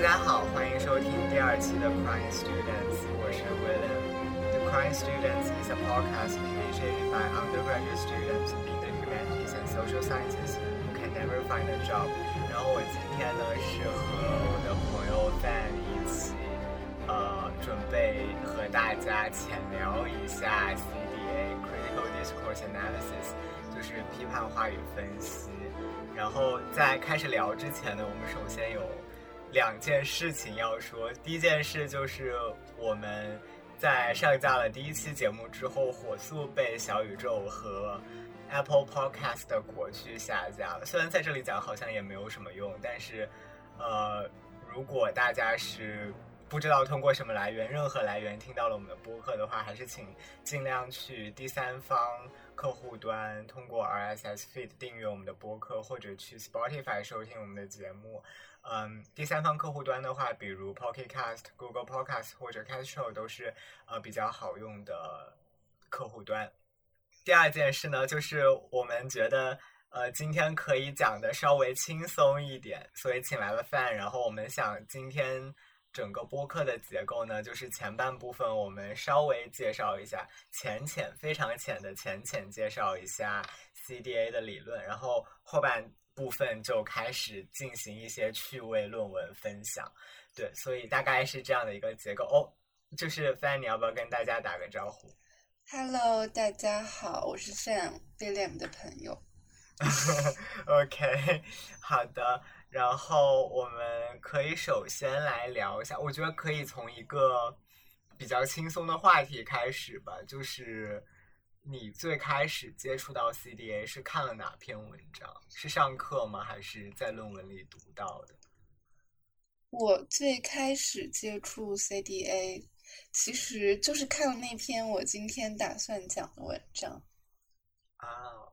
大家好，欢迎收听第二期的 Crying Students，我是 William。The Crying Students is a podcast initiated by undergraduate students in the humanities and social sciences who can never find a job。然后我今天呢是和我的朋友 Fan 一起，呃，准备和大家浅聊一下 CDA Critical Discourse Analysis，就是批判话语分析。然后在开始聊之前呢，我们首先有 两件事情要说。第一件事就是我们在上架了第一期节目之后，火速被小宇宙和 Apple Podcast 的国区下架了。虽然在这里讲好像也没有什么用，但是，呃，如果大家是不知道通过什么来源，任何来源听到了我们的播客的话，还是请尽量去第三方。客户端通过 RSS feed 订阅我们的播客，或者去 Spotify 收听我们的节目。嗯，第三方客户端的话，比如 Pocket Cast、Google Podcast 或者 Castro 都是呃比较好用的客户端。第二件事呢，就是我们觉得呃今天可以讲的稍微轻松一点，所以请来了 Fan。然后我们想今天。整个播客的结构呢，就是前半部分我们稍微介绍一下，浅浅非常浅的浅浅介绍一下 CDA 的理论，然后后半部分就开始进行一些趣味论文分享。对，所以大概是这样的一个结构哦。就是 Fan，你要不要跟大家打个招呼？Hello，大家好，我是 Sam，William 的朋友。OK，好的。然后我们可以首先来聊一下，我觉得可以从一个比较轻松的话题开始吧，就是你最开始接触到 CDA 是看了哪篇文章？是上课吗？还是在论文里读到的？我最开始接触 CDA，其实就是看了那篇我今天打算讲的文章。啊。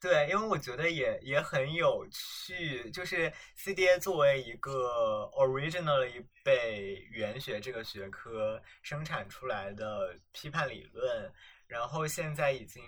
对，因为我觉得也也很有趣，就是 CDA 作为一个 originally 被语言学这个学科生产出来的批判理论，然后现在已经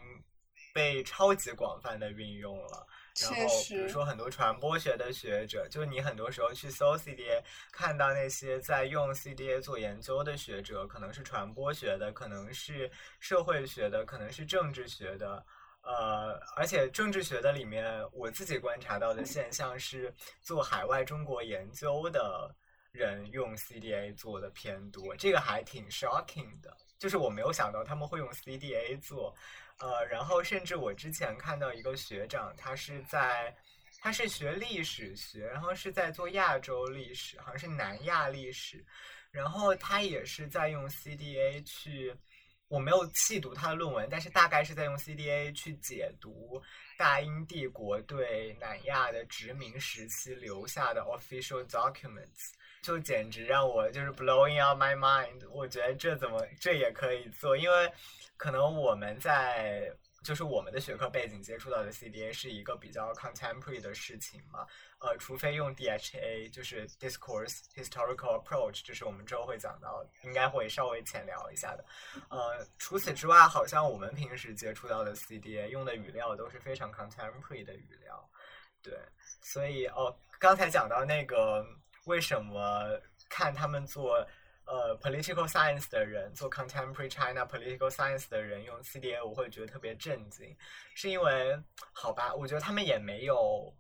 被超级广泛的运用了。然后比如说很多传播学的学者，就你很多时候去搜 CDA，看到那些在用 CDA 做研究的学者，可能是传播学的，可能是社会学的，可能是政治学的。呃，而且政治学的里面，我自己观察到的现象是，做海外中国研究的人用 CDA 做的偏多，这个还挺 shocking 的。就是我没有想到他们会用 CDA 做，呃，然后甚至我之前看到一个学长，他是在他是学历史学，然后是在做亚洲历史，好像是南亚历史，然后他也是在用 CDA 去。我没有细读他的论文，但是大概是在用 CDA 去解读大英帝国对南亚的殖民时期留下的 official documents，就简直让我就是 blowing out my mind。我觉得这怎么这也可以做？因为可能我们在。就是我们的学科背景接触到的 CDA 是一个比较 contemporary 的事情嘛，呃，除非用 DHA，就是 Discourse Historical Approach，这是我们之后会讲到，应该会稍微浅聊一下的。呃，除此之外，好像我们平时接触到的 CDA 用的语料都是非常 contemporary 的语料，对，所以哦，刚才讲到那个为什么看他们做。呃，political science 的人做 contemporary China political science 的人用 CDA，我会觉得特别震惊，是因为好吧，我觉得他们也没有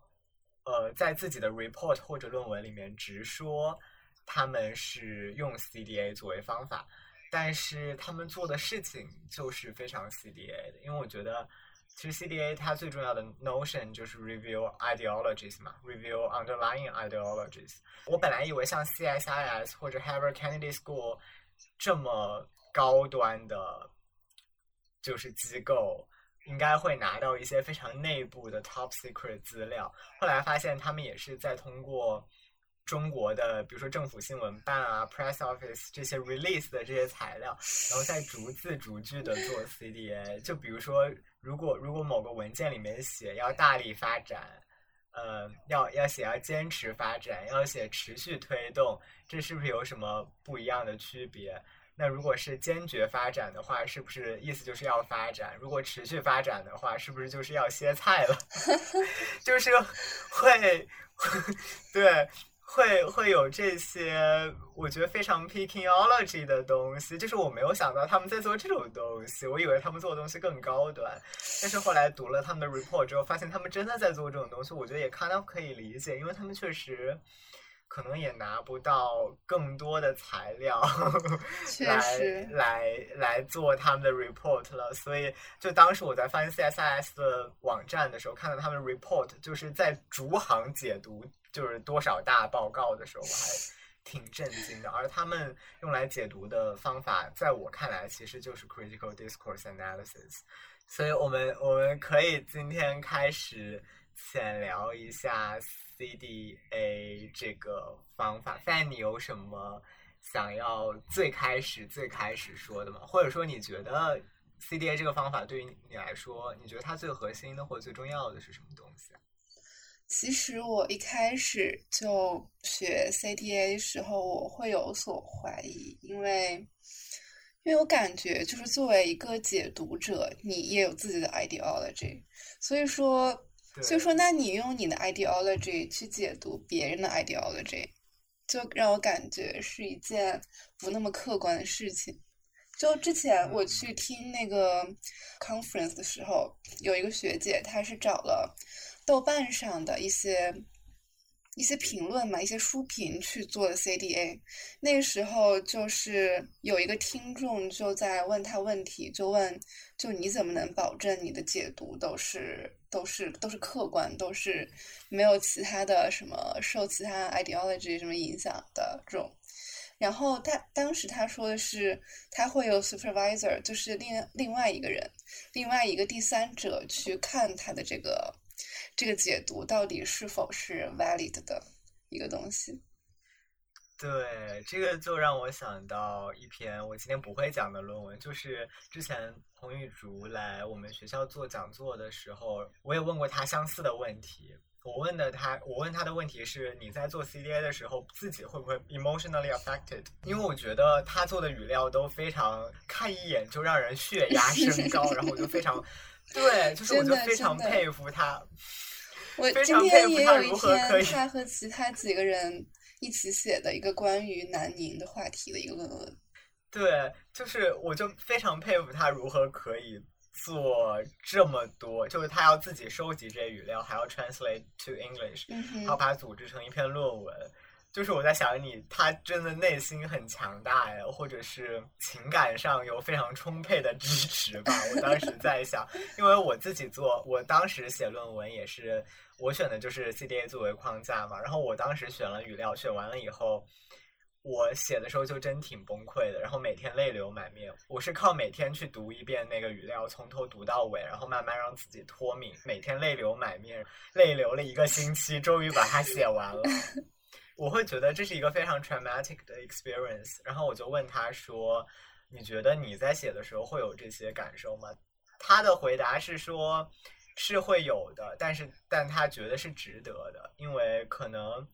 呃在自己的 report 或者论文里面直说他们是用 CDA 作为方法，但是他们做的事情就是非常 CDA 的，因为我觉得。其实 CDA 它最重要的 notion 就是 review ideologies 嘛，review underlying ideologies。我本来以为像 CSIS 或者 Harvard Kennedy School 这么高端的，就是机构，应该会拿到一些非常内部的 top secret 资料。后来发现他们也是在通过。中国的，比如说政府新闻办啊、press office 这些 release 的这些材料，然后再逐字逐句的做 CDA。就比如说，如果如果某个文件里面写要大力发展，呃，要要写要坚持发展，要写持续推动，这是不是有什么不一样的区别？那如果是坚决发展的话，是不是意思就是要发展？如果持续发展的话，是不是就是要歇菜了？就是会，对。会会有这些，我觉得非常 pickingology 的东西，就是我没有想到他们在做这种东西，我以为他们做的东西更高端，但是后来读了他们的 report 之后，发现他们真的在做这种东西，我觉得也 kind of 可以理解，因为他们确实可能也拿不到更多的材料 来来来做他们的 report 了，所以就当时我在翻 CSIS 的网站的时候，看到他们 report 就是在逐行解读。就是多少大报告的时候，我还挺震惊的。而他们用来解读的方法，在我看来，其实就是 critical discourse analysis。所以我们我们可以今天开始浅聊一下 CDA 这个方法。但你有什么想要最开始最开始说的吗？或者说，你觉得 CDA 这个方法对于你来说，你觉得它最核心的或者最重要的是什么东西？其实我一开始就学 CDA 的时候，我会有所怀疑，因为因为我感觉就是作为一个解读者，你也有自己的 ideology，所以说，所以说，那你用你的 ideology 去解读别人的 ideology，就让我感觉是一件不那么客观的事情。就之前我去听那个 conference 的时候，有一个学姐，她是找了。豆瓣上的一些一些评论嘛，一些书评去做的 CDA。那个时候就是有一个听众就在问他问题，就问就你怎么能保证你的解读都是都是都是客观，都是没有其他的什么受其他 ideology 什么影响的这种。然后他当时他说的是他会有 supervisor，就是另另外一个人，另外一个第三者去看他的这个。这个解读到底是否是 valid 的一个东西？对，这个就让我想到一篇我今天不会讲的论文，就是之前洪玉竹来我们学校做讲座的时候，我也问过他相似的问题。我问的他，我问他的问题是：你在做 CDA 的时候，自己会不会 emotionally affected？因为我觉得他做的语料都非常看一眼就让人血压升高，然后我就非常。对，就是我就非常佩服他。我今天也有一篇他和其他几个人一起写的一个关于南宁的话题的一个论文。对，就是我就非常佩服他如何可以做这么多，就是他要自己收集这些语料，还要 translate to English，还要把它组织成一篇论文。就是我在想你，他真的内心很强大呀，或者是情感上有非常充沛的支持吧。我当时在想，因为我自己做，我当时写论文也是我选的就是 CDA 作为框架嘛。然后我当时选了语料，选完了以后，我写的时候就真挺崩溃的，然后每天泪流满面。我是靠每天去读一遍那个语料，从头读到尾，然后慢慢让自己脱敏，每天泪流满面，泪流了一个星期，终于把它写完了。我会觉得这是一个非常 traumatic 的 experience，然后我就问他说：“你觉得你在写的时候会有这些感受吗？”他的回答是说：“是会有的，但是但他觉得是值得的，因为可能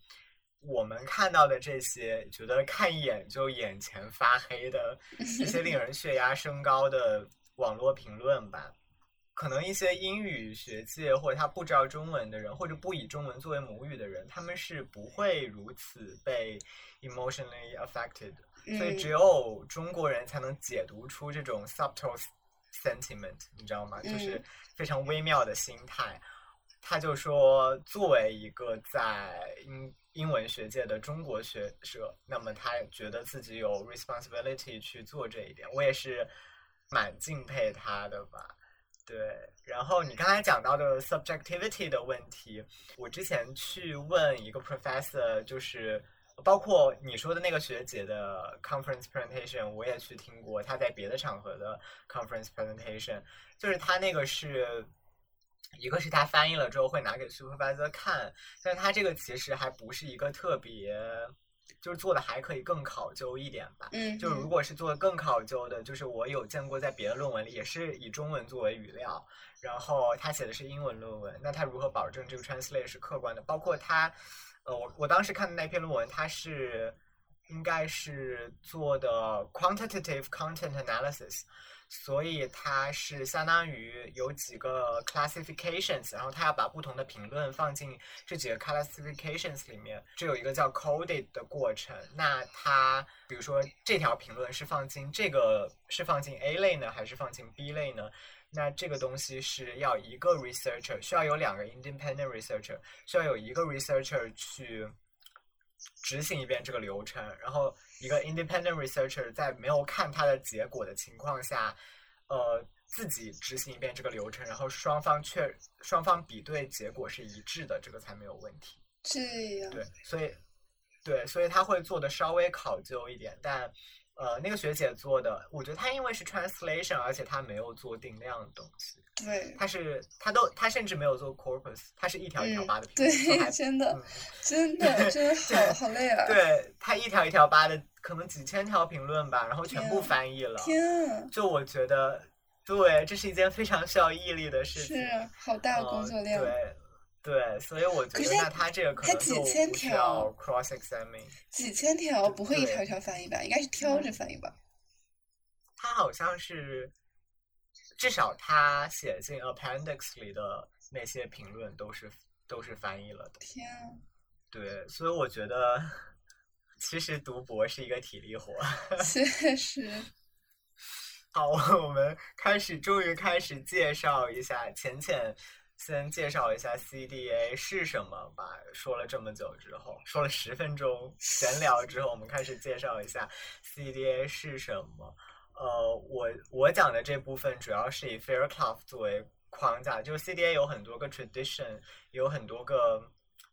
我们看到的这些，觉得看一眼就眼前发黑的一些令人血压升高的网络评论吧。”可能一些英语学界或者他不知道中文的人，或者不以中文作为母语的人，他们是不会如此被 emotionally affected。所以只有中国人才能解读出这种 subtle sentiment，你知道吗？就是非常微妙的心态。他就说，作为一个在英英文学界的中国学者，那么他觉得自己有 responsibility 去做这一点。我也是蛮敬佩他的吧。对，然后你刚才讲到的 subjectivity 的问题，我之前去问一个 professor，就是包括你说的那个学姐的 conference presentation，我也去听过，她在别的场合的 conference presentation，就是她那个是一个是他翻译了之后会拿给 supervisor 看，但他这个其实还不是一个特别。就是做的还可以更考究一点吧。嗯，就如果是做的更考究的，就是我有见过在别的论文里也是以中文作为语料，然后他写的是英文论文，那他如何保证这个 translate 是客观的？包括他，呃，我我当时看的那篇论文，他是应该是做的 quantitative content analysis，所以它是相当于有几个 classifications，然后它要把不同的评论放进这几个 classifications 里面，这有一个叫 coded 的过程。那它比如说这条评论是放进这个是放进 A 类呢，还是放进 B 类呢？那这个东西是要一个 researcher 需要有两个 independent researcher，需要有一个 researcher 去。执行一遍这个流程，然后一个 independent researcher 在没有看他的结果的情况下，呃，自己执行一遍这个流程，然后双方确双方比对结果是一致的，这个才没有问题。这样。对，所以对，所以他会做的稍微考究一点，但。呃，那个学姐做的，我觉得她因为是 translation，而且她没有做定量的东西。对，她是她都她甚至没有做 corpus，她是一条一条扒的。对，真的，真的，真的好好累啊。对，她一条一条扒的，可能几千条评论吧，然后全部翻译了。天啊！就我觉得，对，这是一件非常需要毅力的事情。是，好大工作量。对。对，所以我觉得那他这个可能就不叫 cross examine。几千条不会一条一条翻译吧？应该是挑着翻译吧？他好像是，至少他写进 appendix 里的那些评论都是都是翻译了的。天啊！对，所以我觉得其实读博是一个体力活。确 实。好，我们开始，终于开始介绍一下浅浅。先介绍一下 CDA 是什么吧。说了这么久之后，说了十分钟闲聊之后，我们开始介绍一下 CDA 是什么。呃，我我讲的这部分主要是以 Fairclough 作为框架，就是 CDA 有很多个 tradition，有很多个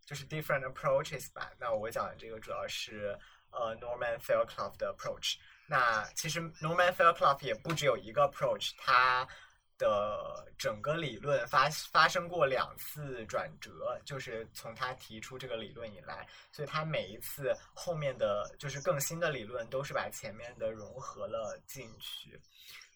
就是 different approaches 吧。那我讲的这个主要是呃 Norman Fairclough 的 approach。那其实 Norman Fairclough 也不只有一个 approach，它。的整个理论发发生过两次转折，就是从他提出这个理论以来，所以他每一次后面的就是更新的理论都是把前面的融合了进去。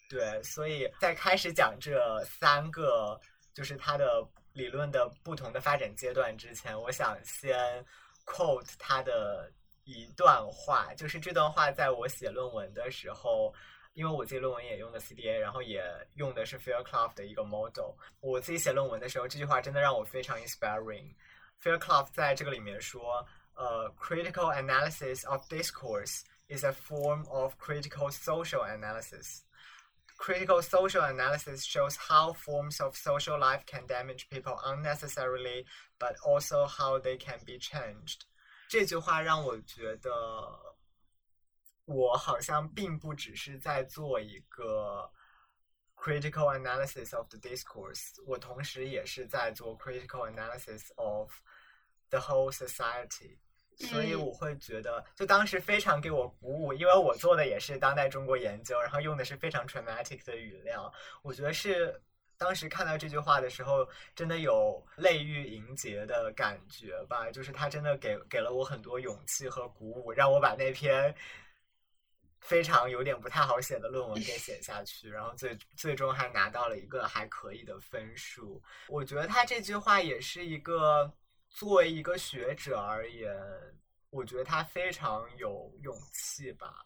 对，所以在开始讲这三个就是他的理论的不同的发展阶段之前，我想先 quote 他的一段话，就是这段话在我写论文的时候。因为我自己论文也用的 CDA，然后也用的是 Fairclough 的一个 model。我自己写论文的时候，这句话真的让我非常 inspiring。Fairclough 在这个里面说，呃，critical analysis of discourse is a form of critical social analysis. Critical social analysis shows how forms of social life can damage people unnecessarily, but also how they can be changed. 这句话让我觉得。 我好像并不只是在做一个 critical analysis of the discourse，我同时也是在做 critical analysis of the whole society，所以我会觉得，就当时非常给我鼓舞，因为我做的也是当代中国研究，然后用的是非常 traumatic 的语料，我觉得是当时看到这句话的时候，真的有泪欲盈睫的感觉吧，就是他真的给给了我很多勇气和鼓舞，让我把那篇。非常有点不太好写的论文给写下去，然后最最终还拿到了一个还可以的分数。我觉得他这句话也是一个作为一个学者而言，我觉得他非常有勇气吧，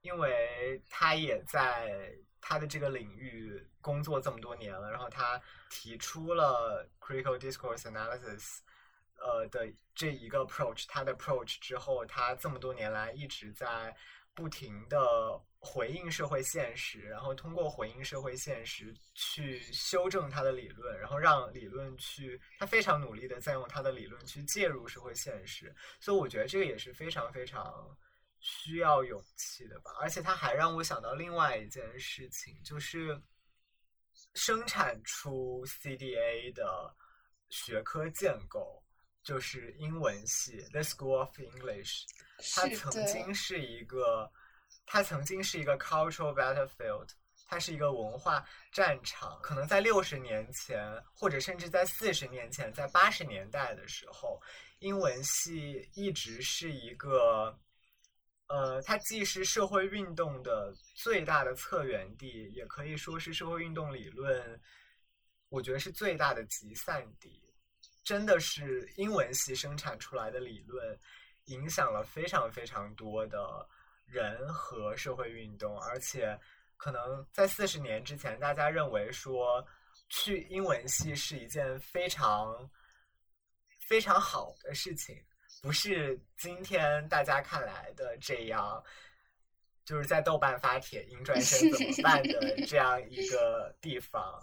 因为他也在他的这个领域工作这么多年了，然后他提出了 critical discourse analysis，呃的这一个 approach，他的 approach 之后，他这么多年来一直在。不停的回应社会现实，然后通过回应社会现实去修正他的理论，然后让理论去，他非常努力的在用他的理论去介入社会现实，所以我觉得这个也是非常非常需要勇气的吧。而且他还让我想到另外一件事情，就是生产出 CDA 的学科建构，就是英文系 The School of English。它曾经是一个，它曾经是一个 cultural battlefield，它是一个文化战场。可能在六十年前，或者甚至在四十年前，在八十年代的时候，英文系一直是一个，呃，它既是社会运动的最大的策源地，也可以说是社会运动理论，我觉得是最大的集散地。真的是英文系生产出来的理论。影响了非常非常多的人和社会运动，而且可能在四十年之前，大家认为说去英文系是一件非常非常好的事情，不是今天大家看来的这样，就是在豆瓣发帖英专生怎么办的 这样一个地方。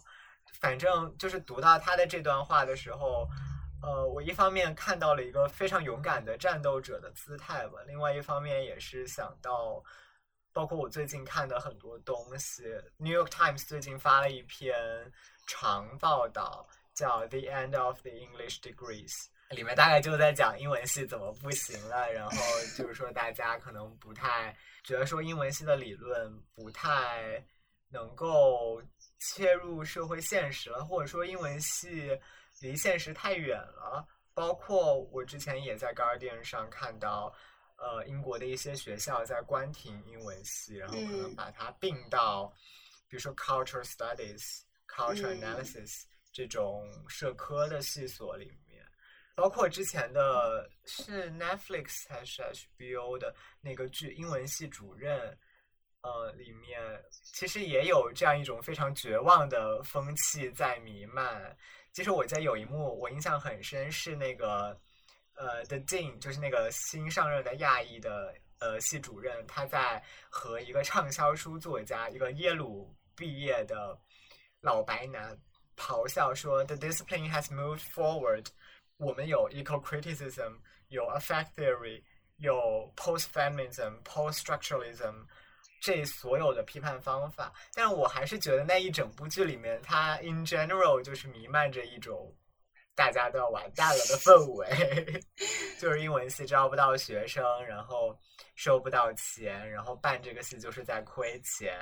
反正就是读到他的这段话的时候，呃，我一方面看到了一个非常勇敢的战斗者的姿态吧，另外一方面也是想到，包括我最近看的很多东西，《New York Times》最近发了一篇长报道，叫《The End of the English Degrees》，里面大概就在讲英文系怎么不行了，然后就是说大家可能不太觉得说英文系的理论不太能够。切入社会现实了，或者说英文系离现实太远了。包括我之前也在 Guardian 上看到，呃，英国的一些学校在关停英文系，然后可能把它并到，比如说 Cultural Studies、Cultural Analysis 这种社科的系所里面。包括之前的是 Netflix 还是 HBO 的那个剧《英文系主任》。呃，里面其实也有这样一种非常绝望的风气在弥漫。其实我记得有一幕我印象很深，是那个呃，The Dean，就是那个新上任的亚裔的呃系主任，他在和一个畅销书作家，一个耶鲁毕业的老白男咆哮说：“The discipline has moved forward。我们有 eco criticism，有 affect theory，有 post feminism，post structuralism。”这所有的批判方法，但我还是觉得那一整部剧里面，它 in general 就是弥漫着一种大家都要完蛋了的氛围，就是英文系招不到学生，然后收不到钱，然后办这个戏就是在亏钱，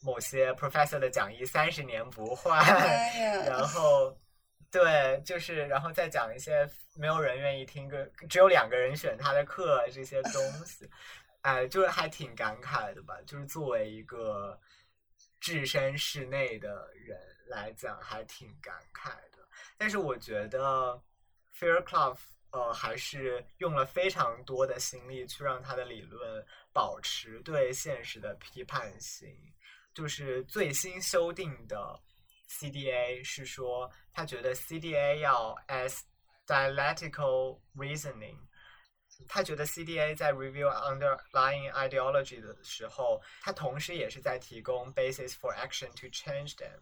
某些 professor 的讲义三十年不换，然后对，就是然后再讲一些没有人愿意听个，只有两个人选他的课这些东西。哎，就是还挺感慨的吧？就是作为一个置身事内的人来讲，还挺感慨的。但是我觉得 Fairclough 呃，还是用了非常多的心力去让他的理论保持对现实的批判性。就是最新修订的 CDA 是说，他觉得 CDA 要 as dialectical reasoning。他觉得 CDA 在 review underlying ideology 的时候，他同时也是在提供 basis for action to change them。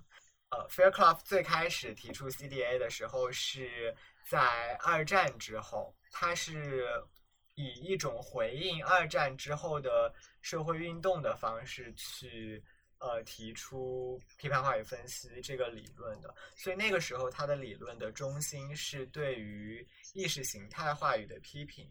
呃，Fairclough 最开始提出 CDA 的时候是在二战之后，他是以一种回应二战之后的社会运动的方式去呃提出批判话语分析这个理论的。所以那个时候他的理论的中心是对于意识形态话语的批评。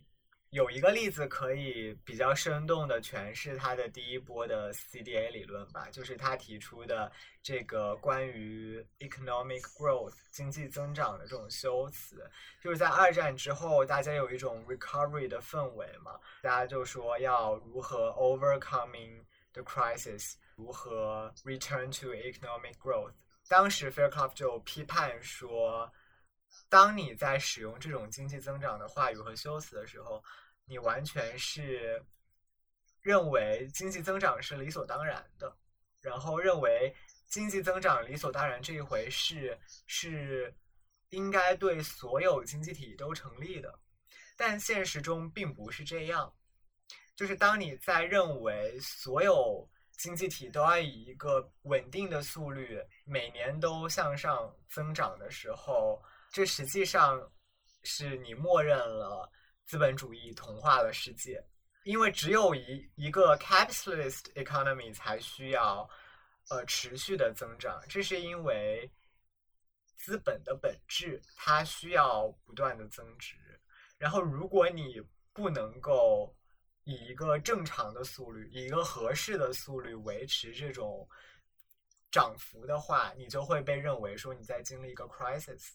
有一个例子可以比较生动的诠释他的第一波的 CDA 理论吧，就是他提出的这个关于 economic growth 经济增长的这种修辞，就是在二战之后，大家有一种 recovery 的氛围嘛，大家就说要如何 overcoming the crisis，如何 return to economic growth。当时 Fairclough 就批判说。当你在使用这种经济增长的话语和修辞的时候，你完全是认为经济增长是理所当然的，然后认为经济增长理所当然这一回事是应该对所有经济体都成立的，但现实中并不是这样。就是当你在认为所有经济体都要以一个稳定的速率每年都向上增长的时候。这实际上是你默认了资本主义同化了世界，因为只有一一个 capitalist economy 才需要呃持续的增长，这是因为资本的本质它需要不断的增值。然后，如果你不能够以一个正常的速率，以一个合适的速率维持这种涨幅的话，你就会被认为说你在经历一个 crisis。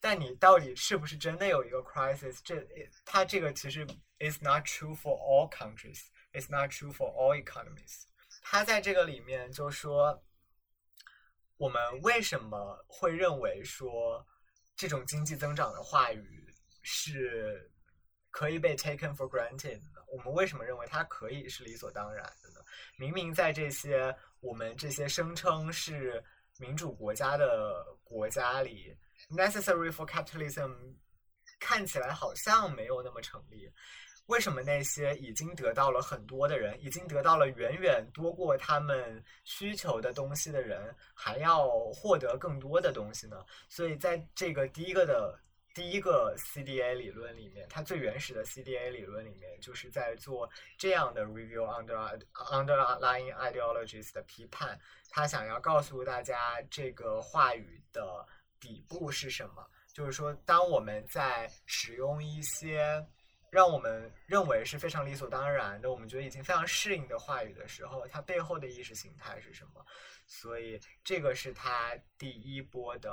但你到底是不是真的有一个 crisis？这它这个其实 is not true for all countries, is not true for all economies. 它在这个里面就说，我们为什么会认为说这种经济增长的话语是可以被 taken for granted 的？我们为什么认为它可以是理所当然的呢？明明在这些我们这些声称是民主国家的国家里，necessary for capitalism 看起来好像没有那么成立。为什么那些已经得到了很多的人，已经得到了远远多过他们需求的东西的人，还要获得更多的东西呢？所以在这个第一个的第一个 CDA 理论里面，它最原始的 CDA 理论里面，就是在做这样的 review under underlying ideologies 的批判。他想要告诉大家，这个话语的底部是什么？就是说，当我们在使用一些让我们认为是非常理所当然的，我们觉得已经非常适应的话语的时候，它背后的意识形态是什么？所以这个是他第一波的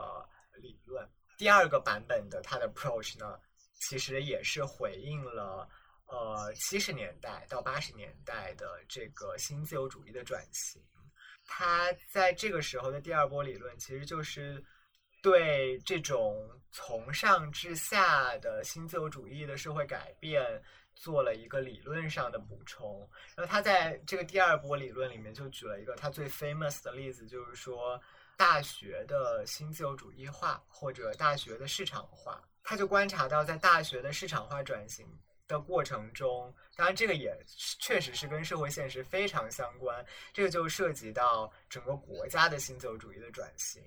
理论。第二个版本的他的 approach 呢，其实也是回应了呃七十年代到八十年代的这个新自由主义的转型。他在这个时候的第二波理论，其实就是对这种。从上至下的新自由主义的社会改变做了一个理论上的补充，然后他在这个第二波理论里面就举了一个他最 famous 的例子，就是说大学的新自由主义化或者大学的市场化。他就观察到，在大学的市场化转型的过程中，当然这个也确实是跟社会现实非常相关，这个就涉及到整个国家的新自由主义的转型。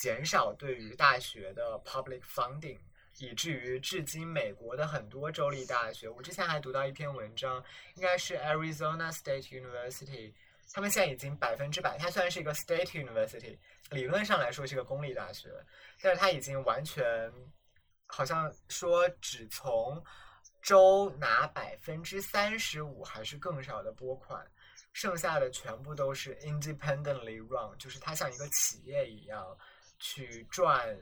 减少对于大学的 public funding，以至于至今美国的很多州立大学，我之前还读到一篇文章，应该是 Arizona State University，他们现在已经百分之百，它虽然是一个 state university，理论上来说是一个公立大学，但是它已经完全好像说只从州拿百分之三十五还是更少的拨款，剩下的全部都是 independently run，就是它像一个企业一样。去赚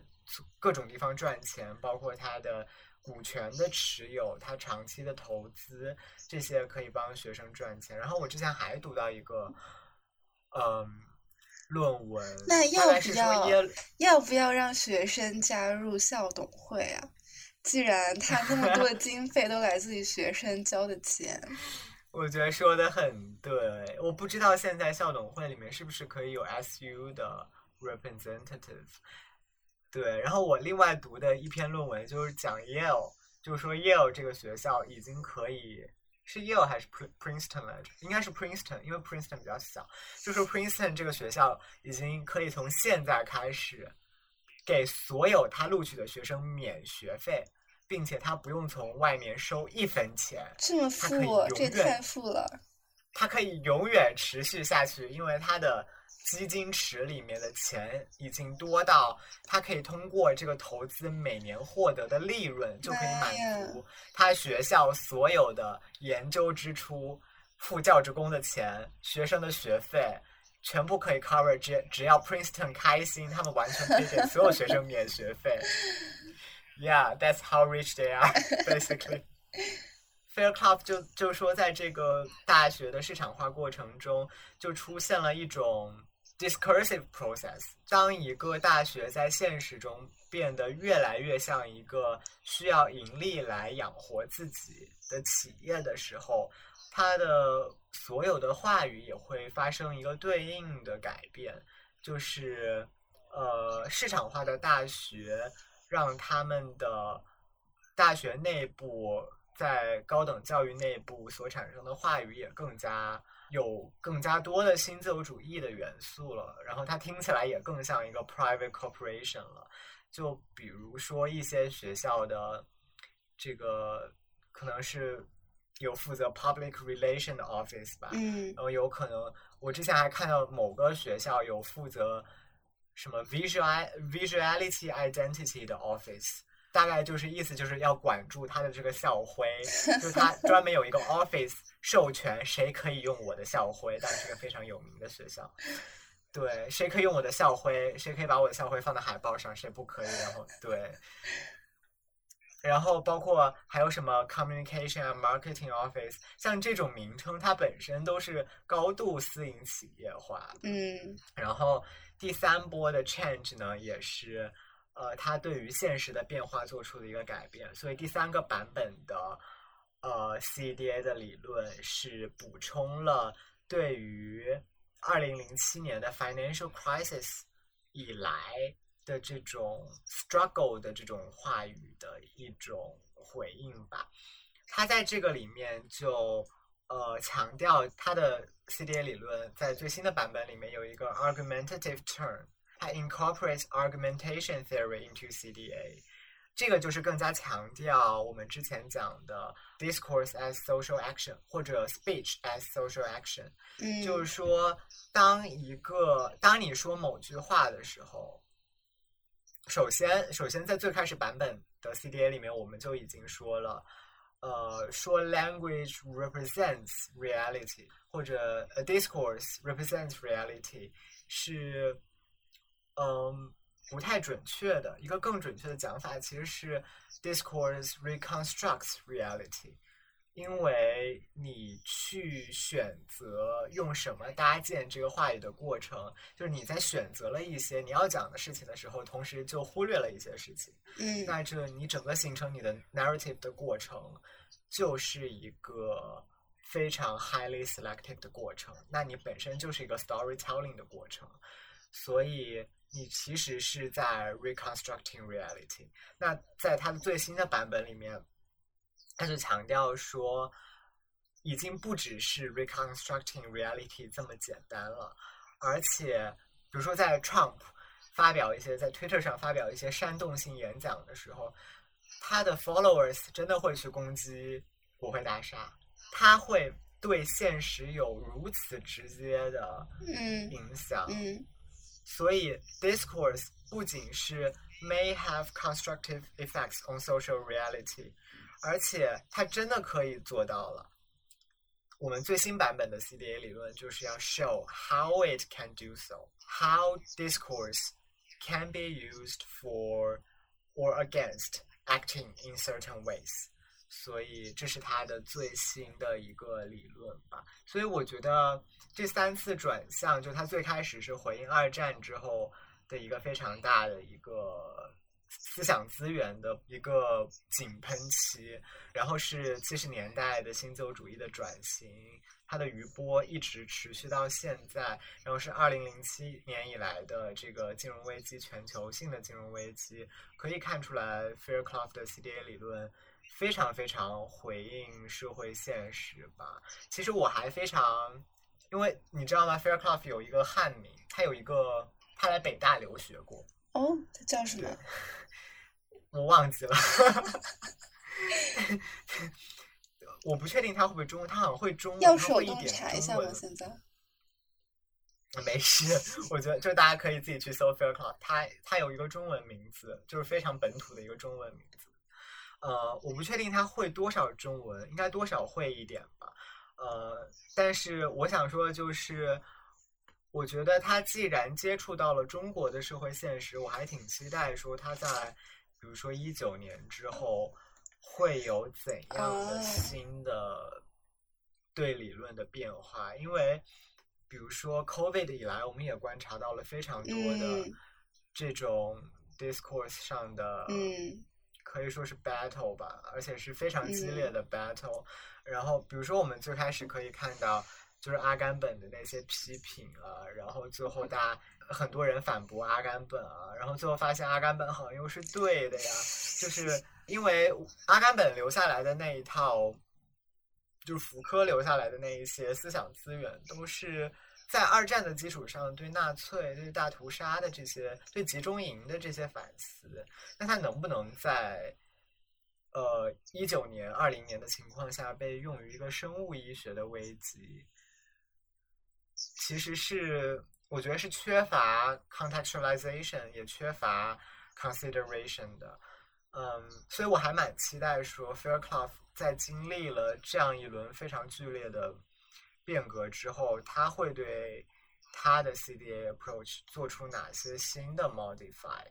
各种地方赚钱，包括他的股权的持有，他长期的投资，这些可以帮学生赚钱。然后我之前还读到一个，嗯，论文，那要不要要不要让学生加入校董会啊？既然 他那么多的经费都来自于学生交的钱，我觉得说的很对。我不知道现在校董会里面是不是可以有 SU 的。representative，对，然后我另外读的一篇论文就是讲 Yale，就是说 Yale 这个学校已经可以是 Yale 还是 Princeton 来着？应该是 Princeton，因为 Princeton 比较小。就说 Princeton 这个学校已经可以从现在开始给所有他录取的学生免学费，并且他不用从外面收一分钱。这么富，这太富了。他可以永远持续下去，因为他的。基金池里面的钱已经多到，他可以通过这个投资每年获得的利润就可以满足他学校所有的研究支出、付教职工的钱、学生的学费，全部可以 cover。只只要 Princeton 开心，他们完全可以给所有学生免学费。Yeah, that's how rich they are, basically. Fairclough 就就说，在这个大学的市场化过程中，就出现了一种。Discursive process，当一个大学在现实中变得越来越像一个需要盈利来养活自己的企业的时候，它的所有的话语也会发生一个对应的改变，就是呃，市场化的大学让他们的大学内部在高等教育内部所产生的话语也更加。有更加多的新自由主义的元素了，然后它听起来也更像一个 private corporation 了。就比如说一些学校的这个可能是有负责 public relation 的 office 吧，嗯，然后有可能我之前还看到某个学校有负责什么 visual visuality identity 的 office。大概就是意思就是要管住他的这个校徽，就是他 专门有一个 office 授权谁可以用我的校徽，但是一个非常有名的学校。对，谁可以用我的校徽，谁可以把我的校徽放在海报上，谁不可以。然后对，然后包括还有什么 communication and marketing office，像这种名称，它本身都是高度私营企业化。嗯，然后第三波的 change 呢，也是。呃，它对于现实的变化做出了一个改变，所以第三个版本的呃 CDA 的理论是补充了对于二零零七年的 financial crisis 以来的这种 struggle 的这种话语的一种回应吧。他在这个里面就呃强调他的 CDA 理论在最新的版本里面有一个 argumentative turn，它 incorporates argumentation theory into CDA。这个就是更加强调我们之前讲的 discourse as social action 或者 speech as social action，嗯，就是说，当一个当你说某句话的时候，首先，首先在最开始版本的 CDA 里面，我们就已经说了，呃，说 language represents reality 或者 a discourse represents reality 是，嗯。不太准确的一个更准确的讲法，其实是 discourse reconstructs reality，因为你去选择用什么搭建这个话语的过程，就是你在选择了一些你要讲的事情的时候，同时就忽略了一些事情。嗯，那这你整个形成你的 narrative 的过程，就是一个非常 highly selective 的过程。那你本身就是一个 storytelling 的过程，所以。你其实是在 reconstructing reality。那在它的最新的版本里面，它就强调说，已经不只是 reconstructing reality 这么简单了，而且，比如说在 Trump 发表一些在 Twitter 上发表一些煽动性演讲的时候，他的 followers 真的会去攻击国会大厦，他会对现实有如此直接的影响。嗯。所以，discourse 不仅是 may have constructive effects on social reality，而且它真的可以做到了。我们最新版本的 CDA 理论就是要 show how it can do so，how discourse can be used for or against acting in certain ways。 所以这是他的最新的一个理论吧。所以我觉得这三次转向，就他最开始是回应二战之后的一个非常大的一个思想资源的一个井喷期，然后是七十年代的新自由主义的转型，它的余波一直持续到现在，然后是二零零七年以来的这个金融危机，全球性的金融危机，可以看出来 Fairclough 的 CDA 理论。非常非常回应社会现实吧。其实我还非常，因为你知道吗？Fairclough 有一个汉名，他有一个，他来北大留学过。哦，他叫什么？我忘记了。我不确定他会不会中文，他好像会中文，要手动查一下吗？现在？没事，我觉得就大家可以自己去搜 Fairclough，他他有一个中文名字，就是非常本土的一个中文名字。呃，我不确定他会多少中文，应该多少会一点吧。呃，但是我想说，就是我觉得他既然接触到了中国的社会现实，我还挺期待说他在，比如说一九年之后会有怎样的新的对理论的变化。因为比如说 COVID 以来，我们也观察到了非常多的这种 discourse 上的。可以说是 battle 吧，而且是非常激烈的 battle。然后，比如说我们最开始可以看到，就是阿甘本的那些批评啊，然后最后大家很多人反驳阿甘本啊，然后最后发现阿甘本好像又是对的呀，就是因为阿甘本留下来的那一套，就是福柯留下来的那一些思想资源都是。在二战的基础上，对纳粹、对大屠杀的这些、对集中营的这些反思，那它能不能在呃一九年、二零年的情况下被用于一个生物医学的危机？其实是我觉得是缺乏 contextualization，也缺乏 consideration 的。嗯，所以我还蛮期待说 Fairclough 在经历了这样一轮非常剧烈的。变革之后，他会对他的 CDA approach 做出哪些新的 modify？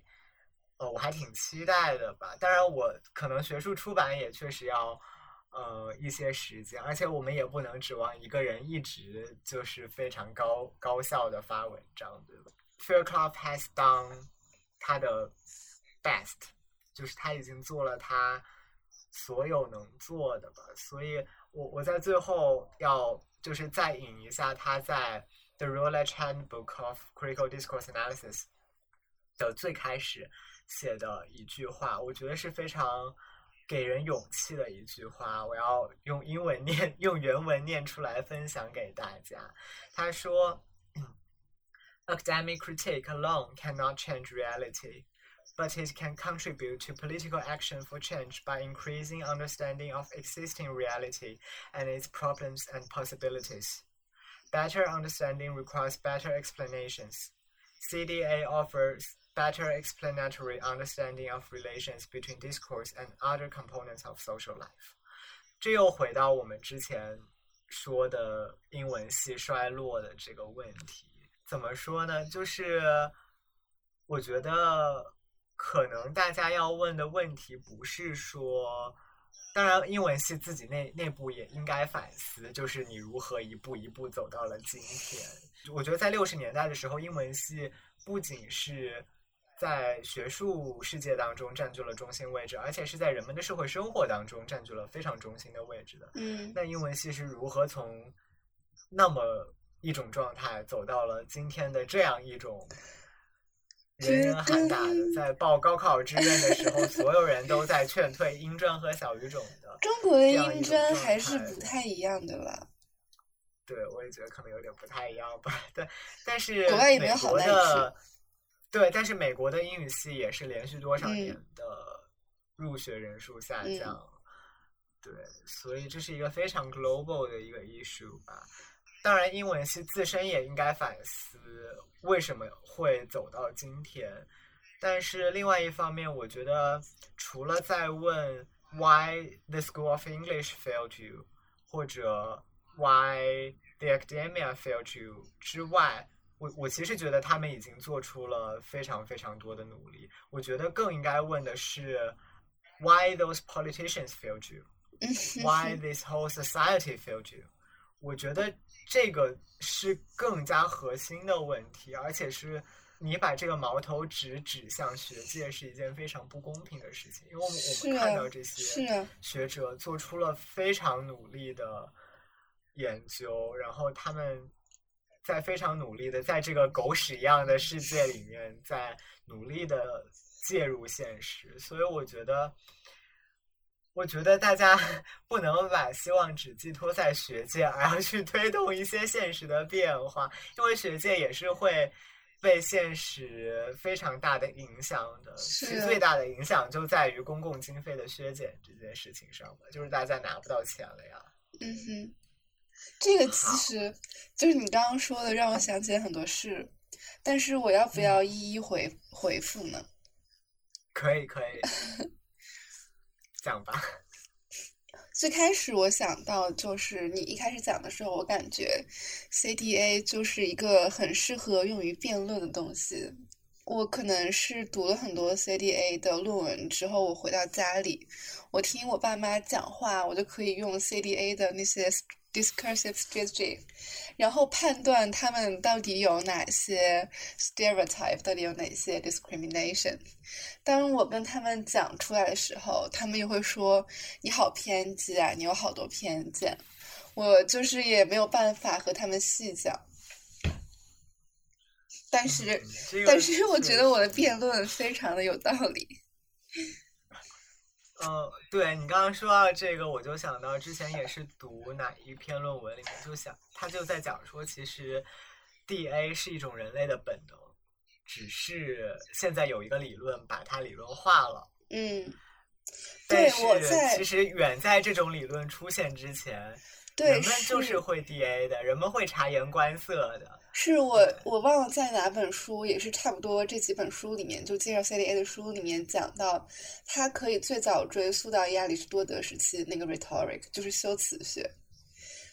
呃，我还挺期待的吧。当然，我可能学术出版也确实要呃一些时间，而且我们也不能指望一个人一直就是非常高高效的发文章，对吧？Fairclough has done 他的 best，就是他已经做了他所有能做的吧。所以我我在最后要。就是再引一下他在《The ruler chand book of Critical Discourse Analysis》的最开始写的一句话，我觉得是非常给人勇气的一句话。我要用英文念，用原文念出来分享给大家。他说：“Academic critique alone cannot change reality.” but it can contribute to political action for change by increasing understanding of existing reality and its problems and possibilities. Better understanding requires better explanations. CDA offers better explanatory understanding of relations between discourse and other components of social life. 这又回到我们之前说的英文系衰落的这个问题。怎么说呢？就是我觉得 可能大家要问的问题不是说，当然英文系自己内内部也应该反思，就是你如何一步一步走到了今天。我觉得在六十年代的时候，英文系不仅是在学术世界当中占据了中心位置，而且是在人们的社会生活当中占据了非常中心的位置的。嗯，那英文系是如何从那么一种状态走到了今天的这样一种？人人喊打的，在报高考志愿的时候，所有人都在劝退英专和小语种的。中国的英专还是不太一样的吧？对，我也觉得可能有点不太一样吧。但，但是国外也没有好的。对，但是美国的英语系也是连续多少年的入学人数下降。对，所以这是一个非常 global 的一个 issue 吧。当然，英文系自身也应该反思为什么会走到今天。但是另外一方面，我觉得除了在问 Why the School of English failed you，或者 Why the Academia failed you 之外，我我其实觉得他们已经做出了非常非常多的努力。我觉得更应该问的是 Why those politicians failed you？Why this whole society failed you？我觉得。这个是更加核心的问题，而且是你把这个矛头直指向学界，是一件非常不公平的事情。因为我们我们看到这些学者做出了非常努力的研究，然后他们在非常努力的在这个狗屎一样的世界里面，在努力的介入现实，所以我觉得。我觉得大家 不能把希望只寄托在学界，而要去推动一些现实的变化，因为学界也是会被现实非常大的影响的。最大的影响就在于公共经费的削减这件事情上吧，就是大家拿不到钱了呀。嗯哼，这个其实就是你刚刚说的，让我想起来很多事。但是我要不要一一回回复呢？可以，可以。讲吧。最开始我想到就是你一开始讲的时候，我感觉 CDA 就是一个很适合用于辩论的东西。我可能是读了很多 CDA 的论文之后，我回到家里，我听我爸妈讲话，我就可以用 CDA 的那些。Discursive strategy，然后判断他们到底有哪些 stereotype，到底有哪些 discrimination。当我跟他们讲出来的时候，他们又会说你好偏激啊，你有好多偏见。我就是也没有办法和他们细讲，但是但是我觉得我的辩论非常的有道理。嗯，对你刚刚说到这个，我就想到之前也是读哪一篇论文里面，就想他就在讲说，其实 D A 是一种人类的本能，只是现在有一个理论把它理论化了。嗯，但是其实远在这种理论出现之前。人们就是会 D A 的，人们会察言观色的。是我我忘了在哪本书，也是差不多这几本书里面，就介绍 C D A 的书里面讲到，它可以最早追溯到亚里士多德时期那个 rhetoric，就是修辞学。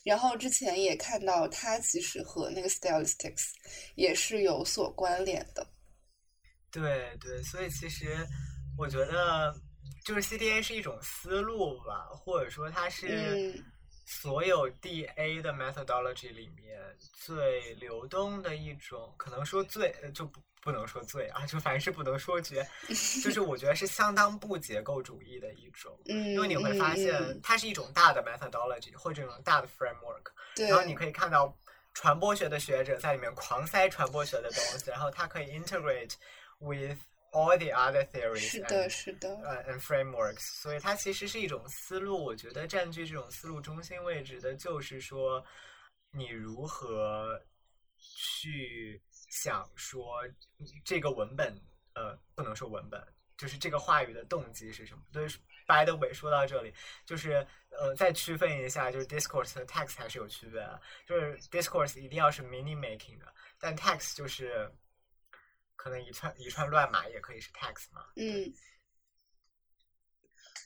然后之前也看到，它其实和那个 stylistics 也是有所关联的。对对，所以其实我觉得，就是 C D A 是一种思路吧，或者说它是。所有 DA 的 methodology 里面最流动的一种，可能说最就不不能说最啊，就凡是不能说绝，就是我觉得是相当不结构主义的一种，嗯，因为你会发现它是一种大的 methodology 或者一种大的 framework，然后你可以看到传播学的学者在里面狂塞传播学的东西，然后它可以 integrate with all the other theories，是的，是的，呃，and frameworks，所以它其实是一种思路。我觉得占据这种思路中心位置的，就是说你如何去想说这个文本，呃，不能说文本，就是这个话语的动机是什么。对，by the way，说到这里，就是呃，再区分一下，就是 discourse 和 text 还是有区别的。就是 discourse 一定要是 meaning making 的，但 text 就是。可能一串一串乱码也可以是 text 嘛？嗯。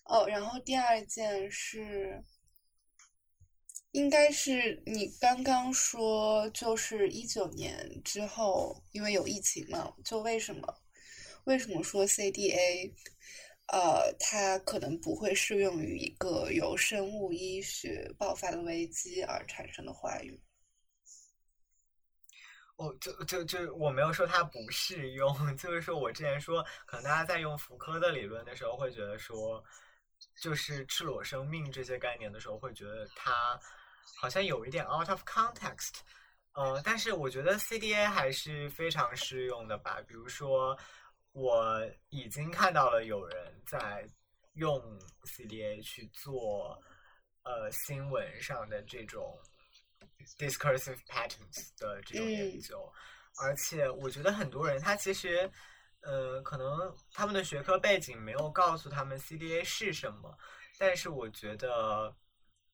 哦，然后第二件是，应该是你刚刚说，就是一九年之后，因为有疫情嘛，就为什么？为什么说 CDA，呃，它可能不会适用于一个由生物医学爆发的危机而产生的话语？哦，就就就我没有说它不适用，就是说我之前说，可能大家在用福柯的理论的时候，会觉得说，就是赤裸生命这些概念的时候，会觉得它好像有一点 out of context。呃，但是我觉得 CDA 还是非常适用的吧。比如说，我已经看到了有人在用 CDA 去做呃新闻上的这种。Discursive patterns 的这种研究，而且我觉得很多人他其实，呃，可能他们的学科背景没有告诉他们 CDA 是什么，但是我觉得，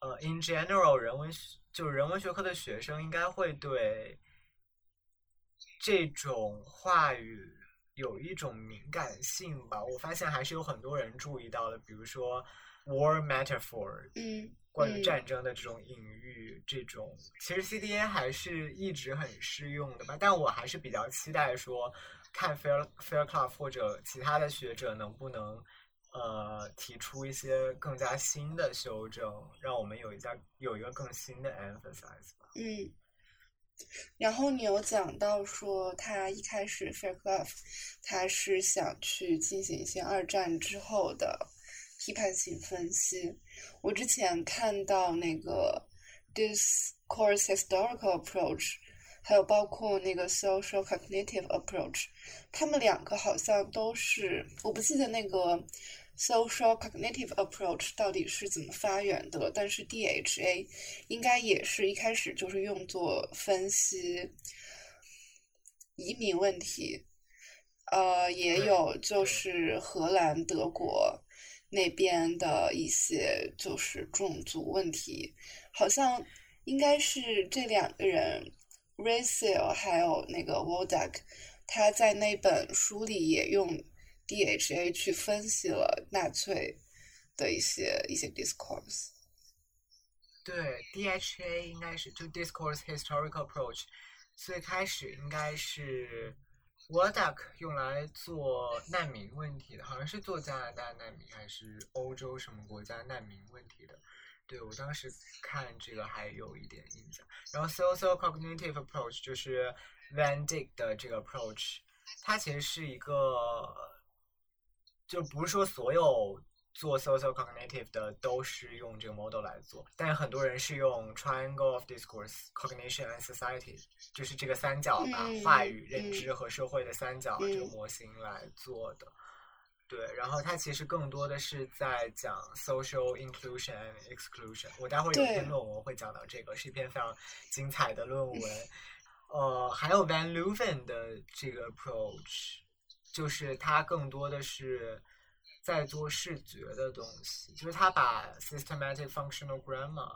呃，in general 人文就是人文学科的学生应该会对这种话语有一种敏感性吧。我发现还是有很多人注意到了，比如说 war metaphor，嗯。关于战争的这种隐喻，这种其实 CDA 还是一直很适用的吧。但我还是比较期待说，看 Fair Fairclough 或者其他的学者能不能呃提出一些更加新的修正，让我们有一家有一个更新的 emphasize 吧。嗯。然后你有讲到说，他一开始 Fairclough 他是想去进行一些二战之后的。批判性分析，我之前看到那个 discourse historical approach，还有包括那个 social cognitive approach，他们两个好像都是，我不记得那个 social cognitive approach 到底是怎么发源的，但是 DHA 应该也是一开始就是用作分析移民问题，呃，也有就是荷兰、德国。那边的一些就是种族问题，好像应该是这两个人 r a c e l 还有那个 w o d a k 他在那本书里也用 DHA 去分析了纳粹的一些一些 discourse。对，DHA 应该是就 discourse historical approach，最开始应该是。W o r d a k 用来做难民问题的，好像是做加拿大难民还是欧洲什么国家难民问题的。对我当时看这个还有一点印象。然后 social cognitive approach 就是 Van Dyck 的这个 approach，它其实是一个，就不是说所有。做 social cognitive 的都是用这个 model 来做，但很多人是用 triangle of discourse cognition and society，就是这个三角吧，话语、认知和社会的三角这个模型来做的。对，然后它其实更多的是在讲 social inclusion and exclusion。我待会儿有篇论文会讲到这个，是一篇非常精彩的论文。呃，还有 Van Leuven 的这个 approach，就是它更多的是。在做视觉的东西，就是他把 systematic functional grammar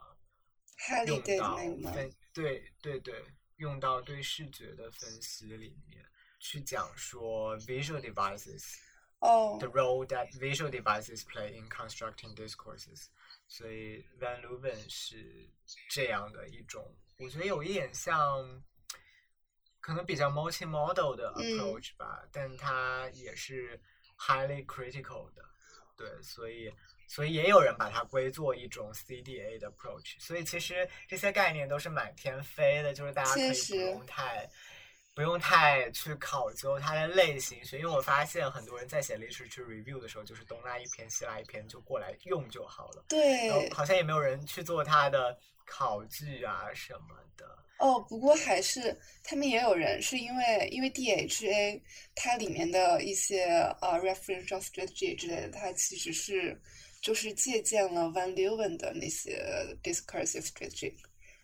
用到分，对对对，用到对视觉的分析里面去讲说 visual devices，哦，the role that visual devices play in constructing discourses。所以 Van Leuven 是这样的一种，我觉得有一点像，可能比较 multi-model 的 approach 吧，但它也是。Highly critical 的，对，所以所以也有人把它归作一种 CDA 的 approach。所以其实这些概念都是满天飞的，就是大家可以不用太不用太去考究它的类型学，因为我发现很多人在写 literature review 的时候，就是东拉一篇西拉一篇就过来用就好了。对，好像也没有人去做它的考据啊什么的。哦，不过还是他们也有人是因为因为 DHA 它里面的一些呃 referential strategy 之类的，它其实是就是借鉴了 Van Leeuwen 的那些 discursive strategy，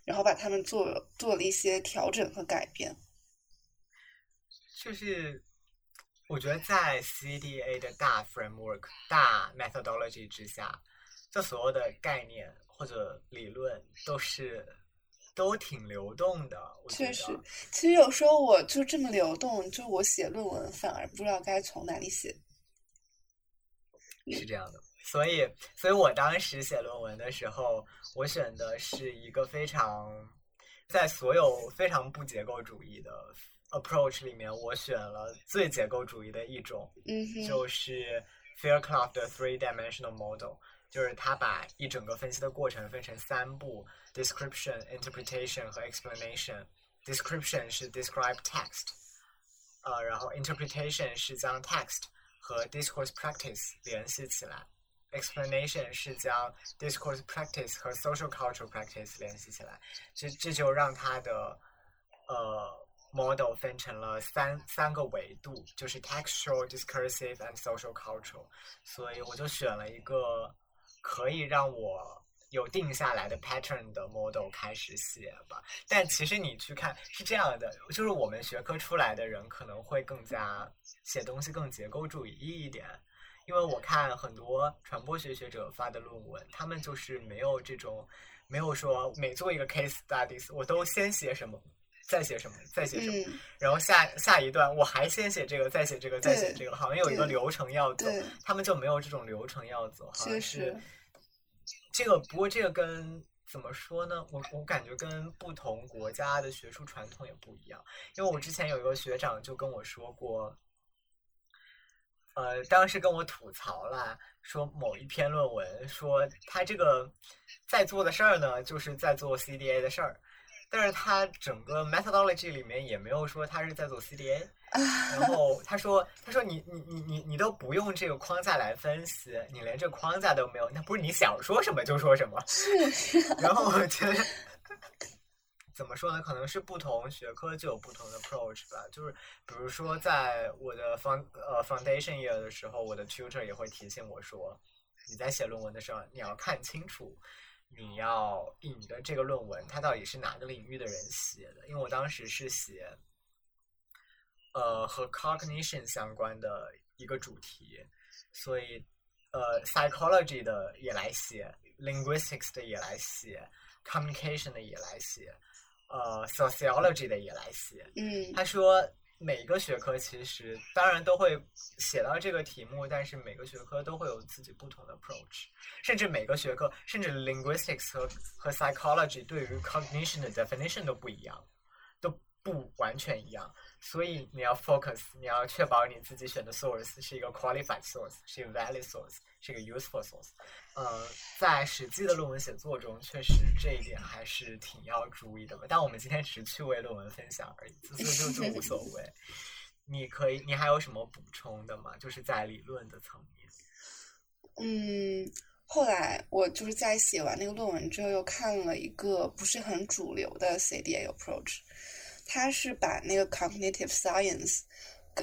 然后把他们做做了一些调整和改变。就是我觉得在 CDA 的大 framework、大 methodology 之下，这所有的概念或者理论都是。都挺流动的，确实。其实有时候我就这么流动，就我写论文反而不知道该从哪里写。是这样的，所以，所以我当时写论文的时候，我选的是一个非常在所有非常不结构主义的 approach 里面，我选了最结构主义的一种，嗯就是 Fairclough 的 three dimensional model。就是他把一整个分析的过程分成三步 ：description、interpretation 和 explanation。description 是 describe text，呃，然后 interpretation 是将 text 和 discourse practice 联系起来，explanation 是将 discourse practice 和 social cultural practice 联系起来。这这就让他的呃 model 分成了三三个维度，就是 textual、discursive and social cultural。所以我就选了一个。可以让我 有定下来的 pattern 的 model 开始写吧，但其实你去看是这样的，就是我们学科出来的人可能会更加写东西更结构主义一点，因为我看很多传播学学者发的论文，他们就是没有这种，没有说每做一个 case studies 我都先写什么，再写什么，再写什么，然后下下一段我还先写这个，再写这个，再写这个，好像有一个流程要走，他们就没有这种流程要走，好像是。这个不过这个跟怎么说呢？我我感觉跟不同国家的学术传统也不一样。因为我之前有一个学长就跟我说过，呃，当时跟我吐槽啦，说某一篇论文，说他这个在做的事儿呢，就是在做 CDA 的事儿。但是他整个 methodology 里面也没有说他是在做 CDA，然后他说他说你你你你你都不用这个框架来分析，你连这框架都没有，那不是你想说什么就说什么。然后我觉得怎么说呢？可能是不同学科就有不同的 approach 吧。就是比如说在我的 found 呃 foundation year 的时候，我的 tutor 也会提醒我说，你在写论文的时候你要看清楚。你要引的这个论文，它到底是哪个领域的人写的？因为我当时是写，呃，和 cognition 相关的一个主题，所以呃，psychology 的也来写，linguistics 的也来写，communication 的也来写，呃，sociology 的也来写。嗯，他说。每个学科其实当然都会写到这个题目，但是每个学科都会有自己不同的 approach，甚至每个学科，甚至 linguistics 和和 psychology 对于 cognition 的 definition 都不一样，都不完全一样。所以你要 focus，你要确保你自己选的 source 是一个 qualified source，是一个 valid source，是一个 useful source。呃，在实际的论文写作中，确实这一点还是挺要注意的吧。但我们今天只是趣味论文分享而已，所以就就无所谓。你可以，你还有什么补充的吗？就是在理论的层面。嗯，后来我就是在写完那个论文之后，又看了一个不是很主流的 CDA approach。他是把那个 cognitive science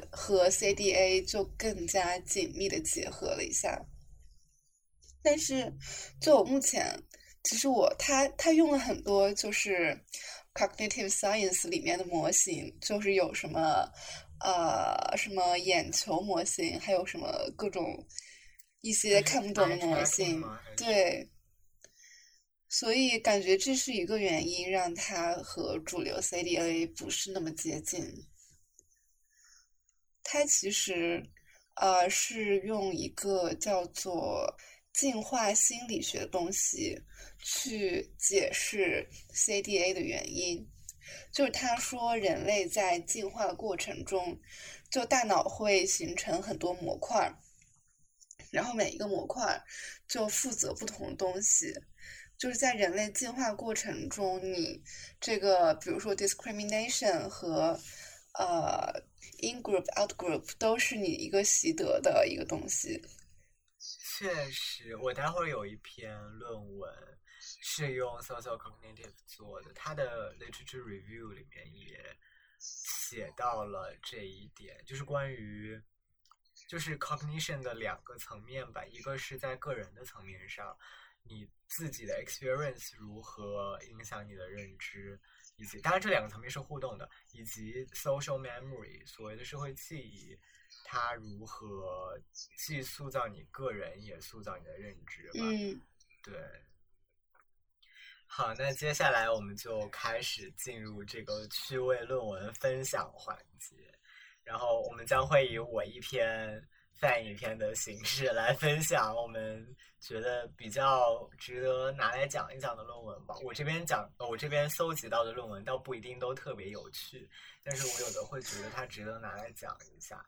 和 CDA 就更加紧密的结合了一下，但是就我目前，其实我他他用了很多就是 cognitive science 里面的模型，就是有什么呃什么眼球模型，还有什么各种一些看不懂的模型，对。所以感觉这是一个原因，让它和主流 CDA 不是那么接近。它其实，呃，是用一个叫做进化心理学的东西去解释 CDA 的原因。就是他说，人类在进化的过程中，就大脑会形成很多模块。然后每一个模块就负责不同的东西。就是在人类进化过程中，你这个比如说 discrimination 和呃 in group out group 都是你一个习得的一个东西。确实，我待会儿有一篇论文是用 social cognitive 做的，它的 literature review 里面也写到了这一点，就是关于就是 cognition 的两个层面吧，一个是在个人的层面上。你自己的 experience 如何影响你的认知，以及当然这两个层面是互动的，以及 social memory 所谓的社会记忆，它如何既塑造你个人，也塑造你的认知吧？嗯，对。好，那接下来我们就开始进入这个趣味论文分享环节，然后我们将会以我一篇。翻译篇的形式来分享我们觉得比较值得拿来讲一讲的论文吧。我这边讲，我这边搜集到的论文倒不一定都特别有趣，但是我有的会觉得它值得拿来讲一下。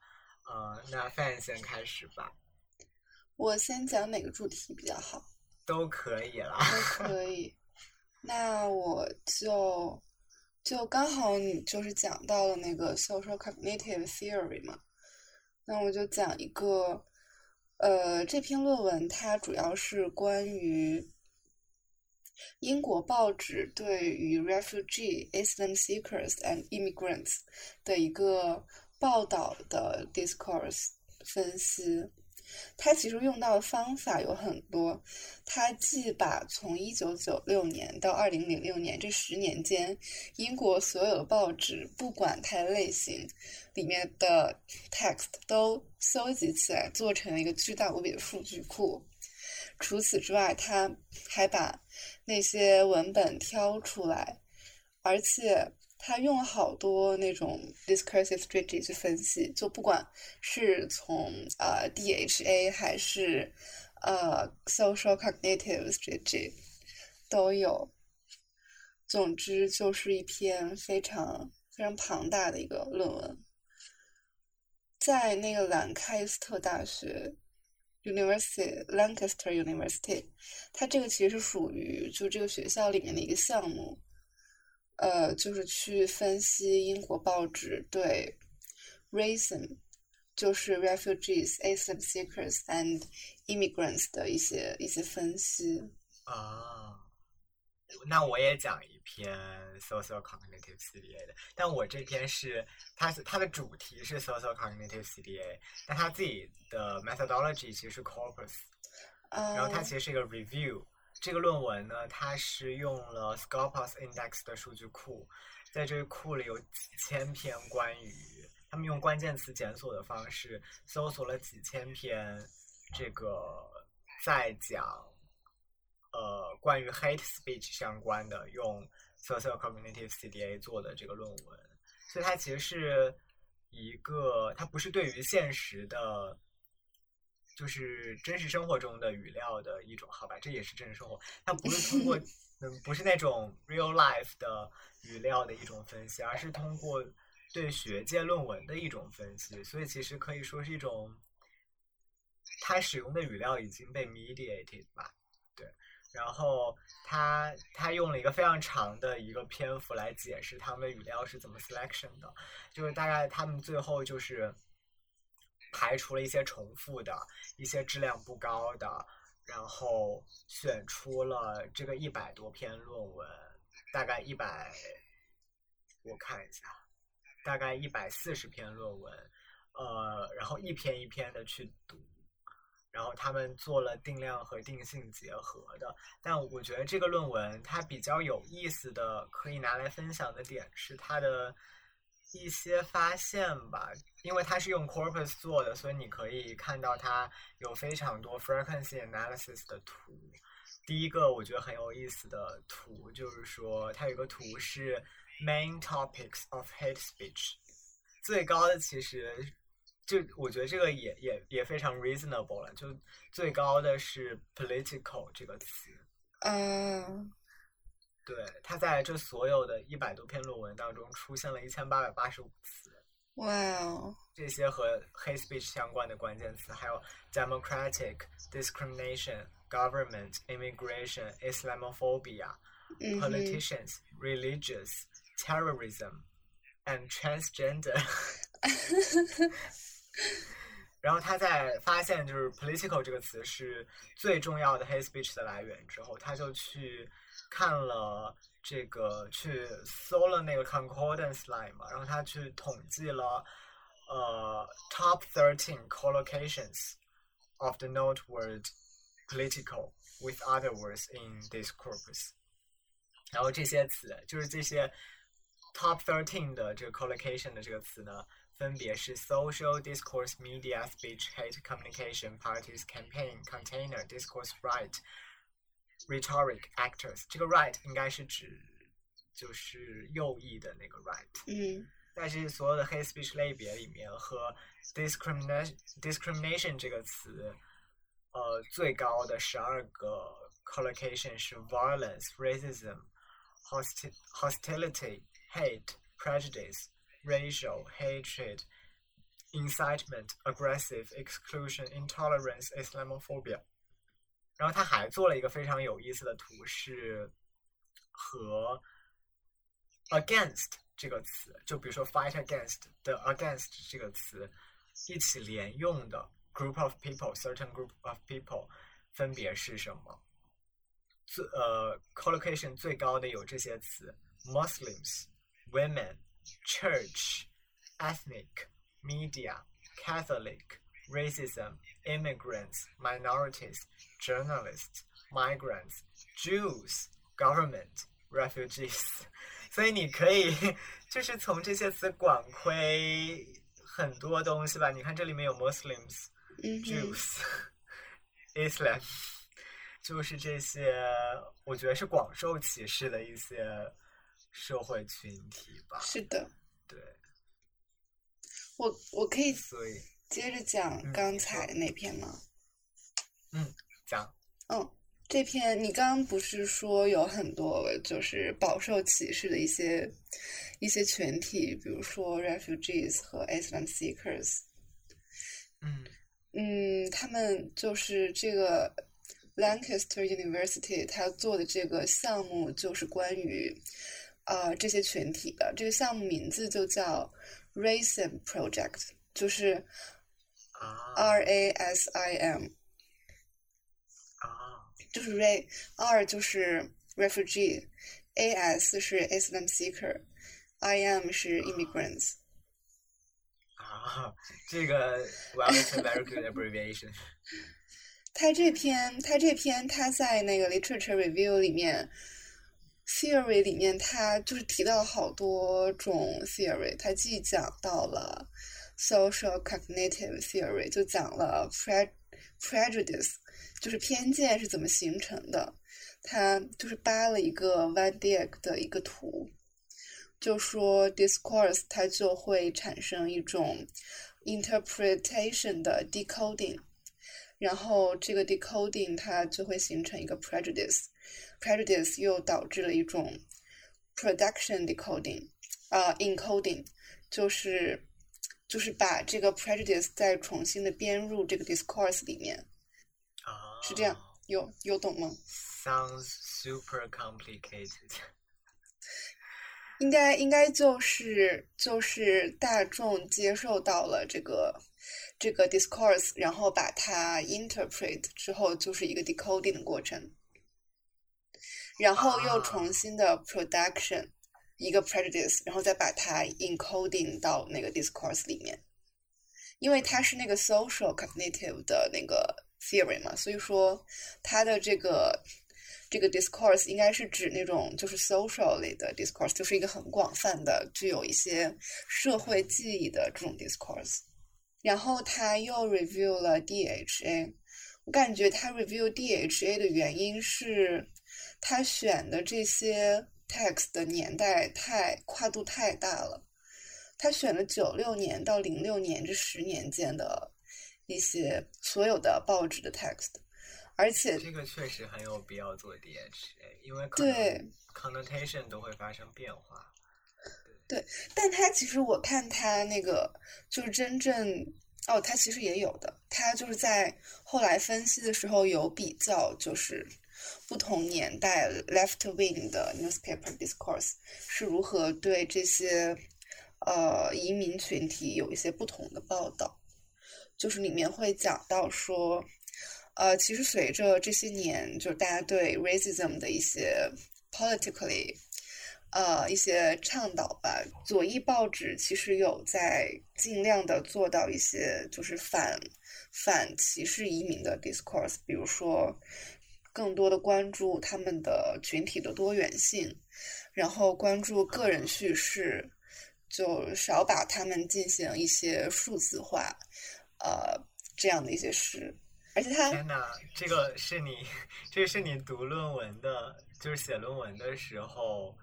呃，那范先开始吧。我先讲哪个主题比较好？都可以啦。都可以。那我就就刚好你就是讲到了那个 social cognitive theory 嘛。那我就讲一个，呃，这篇论文它主要是关于英国报纸对于 refugee asylum seekers and immigrants 的一个报道的 discourse 分析。它其实用到的方法有很多，它既把从一九九六年到二零零六年这十年间英国所有的报纸，不管它的类型，里面的 text 都搜集起来，做成了一个巨大无比的数据库。除此之外，它还把那些文本挑出来，而且。他用了好多那种 discursive strategy 去分析，就不管是从呃 DHA 还是呃 social cognitive strategy 都有。总之就是一篇非常非常庞大的一个论文，在那个兰开斯特大学 University Lancaster University，它这个其实是属于就这个学校里面的一个项目。呃，就是去分析英国报纸对 racism，就是 refugees, asylum seekers and immigrants 的一些一些分析。啊，那我也讲一篇 social cognitive CDA 的，但我这篇是它是它的主题是 social cognitive CDA，但它自己的 methodology 其实是 corpus，然后它其实是一个 review。这个论文呢，它是用了 Scopus Index 的数据库，在这个库里有几千篇关于他们用关键词检索的方式搜索了几千篇这个在讲呃关于 hate speech 相关的用 social cognitive CDA 做的这个论文，所以它其实是一个它不是对于现实的。就是真实生活中的语料的一种，好吧，这也是真实生活，它不是通过，嗯，不是那种 real life 的语料的一种分析，而是通过对学界论文的一种分析，所以其实可以说是一种，它使用的语料已经被 mediated 吧，对，然后他他用了一个非常长的一个篇幅来解释他们的语料是怎么 selection 的，就是大概他们最后就是。排除了一些重复的、一些质量不高的，然后选出了这个一百多篇论文，大概一百，我看一下，大概一百四十篇论文，呃，然后一篇一篇的去读，然后他们做了定量和定性结合的。但我觉得这个论文它比较有意思的，可以拿来分享的点是它的。一些发现吧，因为它是用 corpus 做的，所以你可以看到它有非常多 frequency analysis 的图。第一个我觉得很有意思的图就是说，它有个图是 main topics of hate speech，最高的其实就我觉得这个也也也非常 reasonable 了，就最高的是 political 这个词。嗯。对，他在这所有的一百多篇论文当中出现了一千八百八十五次。哇哦，这些和 hate speech 相关的关键词，还有 democratic、discrimination、government、immigration、Islamophobia、politicians、religious、terrorism and transgender。然后他在发现就是 political 这个词是最重要的 hate speech 的来源之后，他就去看了这个，去搜了那个 concordance line 嘛，然后他去统计了呃 top thirteen collocations of the note word political with other words in this corpus。然后这些词就是这些 top thirteen 的这个 collocation 的这个词呢，分别是 social discourse, media, speech, hate, communication, parties, campaign, container, discourse, right, rhetoric, actors。这个 right 应该是指就是右翼的那个 right。嗯但是所有的 hate speech 类别里面和 discrimination discrimination 这个词，呃，最高的十二个 collocation 是 violence, racism, hosti hostility, hate, prejudice, racial hatred, incitement, aggressive, exclusion, intolerance, Islamophobia。 然后他还做了一个非常有意思的图，是和 against 这个词，就比如说 fight against 的 against 这个词一起连用的 group of people certain group of people 分别是什么？最呃 collocation 最高的有这些词：Muslims、women、church、ethnic、media、Catholic、racism、immigrants、minorities、journalists、migrants、Jews、government、refugees。所以你可以就是从这些词广窥很多东西吧。你看这里面有 Muslims、Jews、Islam，就是这些，我觉得是广受歧视的一些社会群体吧。是的，对，我我可以所以接着讲嗯刚才那篇吗？讲嗯，这篇你刚刚不是说有很多就是饱受歧视的一些一些群体，比如说 refugees 和 asylum seekers，嗯。嗯，他们就是这个 Lancaster University 他做的这个项目就是关于呃这些群体的，这个项目名字就叫 RACIM Project，就是啊。R A S I M。啊就是 Ray R 就是 refugee，A S 是 asylum seeker，I M 是 immigrants。啊，这个 well it's a very good abbreviation。他这篇他这篇他在那个 literature review 里面 theory 里面，他就是提到了好多种 theory，他既讲到了 social cognitive theory，就讲了 pre prejudice， 就是偏见是怎么形成的。他就是扒了一个 Van Dyck 的一个图，就说 discourse 它就会产生一种 interpretation 的 decoding，然后这个 decoding 它就会形成一个 prejudice，prejudice 又导致了一种 production decoding，啊、encoding，就是就是把这个 prejudice 再重新的编入这个 discourse 里面，是这样，有有懂吗？ Sounds super complicated。应该应该就是就是大众接受到了这个这个 discourse，然后把它 interpret 之后，就是一个 decoding 的过程，然后又啊重新的 production 一个 prejudice，然后再把它 encoding 到那个 discourse 里面，因为它是那个 social cognitive 的那个 Theory 嘛，所以说它的这个这个 discourse 应该是指那种就是 social 类的 discourse，就是一个很广泛的、具有一些社会记忆的这种 discourse。然后他又 review 了 DHA，我感觉他 review DHA 的原因是他选的这些 text 的年代太跨度太大了，他选了九六年到零六年这十年间的一些所有的报纸的 text，而且这个确实很有必要做 DHA，因为可能对 connotation 都会发生变化。对，但他其实我看他那个就是真正哦，他其实也有的，他就是在后来分析的时候有比较，就是不同年代 left wing 的 newspaper discourse 是如何对这些呃移民群体有一些不同的报道，就是里面会讲到说，呃，其实随着这些年，就是大家对 racism 的一些 politically。呃，一些倡导吧，左翼报纸其实有在尽量的做到一些就是反反歧视移民的 discourse，比如说更多的关注他们的群体的多元性，然后关注个人叙事，就少把他们进行一些数字化，呃，这样的一些诗。而且他天哪，这个是你，这是你读论文的，就是写论文的时候。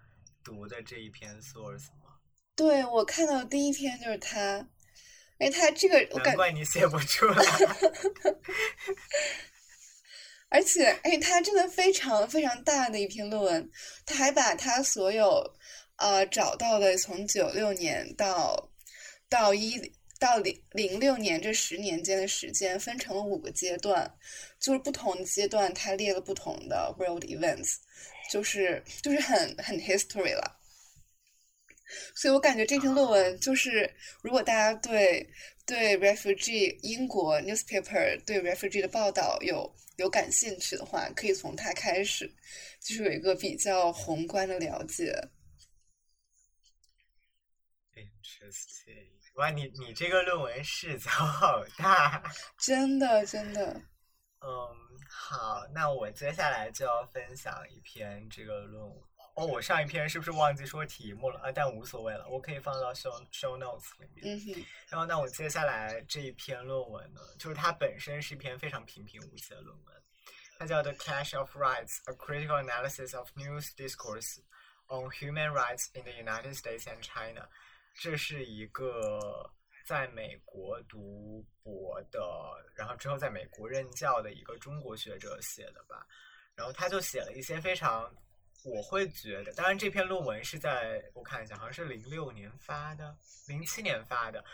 读的这一篇 source 吗？对，我看到第一篇就是他，哎，他这个，难怪你写不出来。而且，哎，他真的非常非常大的一篇论文，他还把他所有呃找到的从九六年到到一到零零六年这十年间的时间分成了五个阶段，就是不同阶段他列了不同的 world events。就是就是很很 history 了，所以我感觉这篇论文就是，如果大家对对 refugee 英国 newspaper 对 refugee 的报道有有感兴趣的话，可以从它开始，就是有一个比较宏观的了解。Interesting，哇，你你这个论文视角好大，真的真的，嗯。好，那我接下来就要分享一篇这个论文。哦，我上一篇是不是忘记说题目了啊？但无所谓了，我可以放到 show show notes 里面。嗯哼。然后，那我接下来这一篇论文呢，就是它本身是一篇非常平平无奇的论文，它叫《The Clash of Rights: A Critical Analysis of News Discourse on Human Rights in the United States and China》。这是一个。在美国读博的，然后之后在美国任教的一个中国学者写的吧，然后他就写了一些非常，我会觉得，当然这篇论文是在我看一下，好像是零六年发的，零七年发的，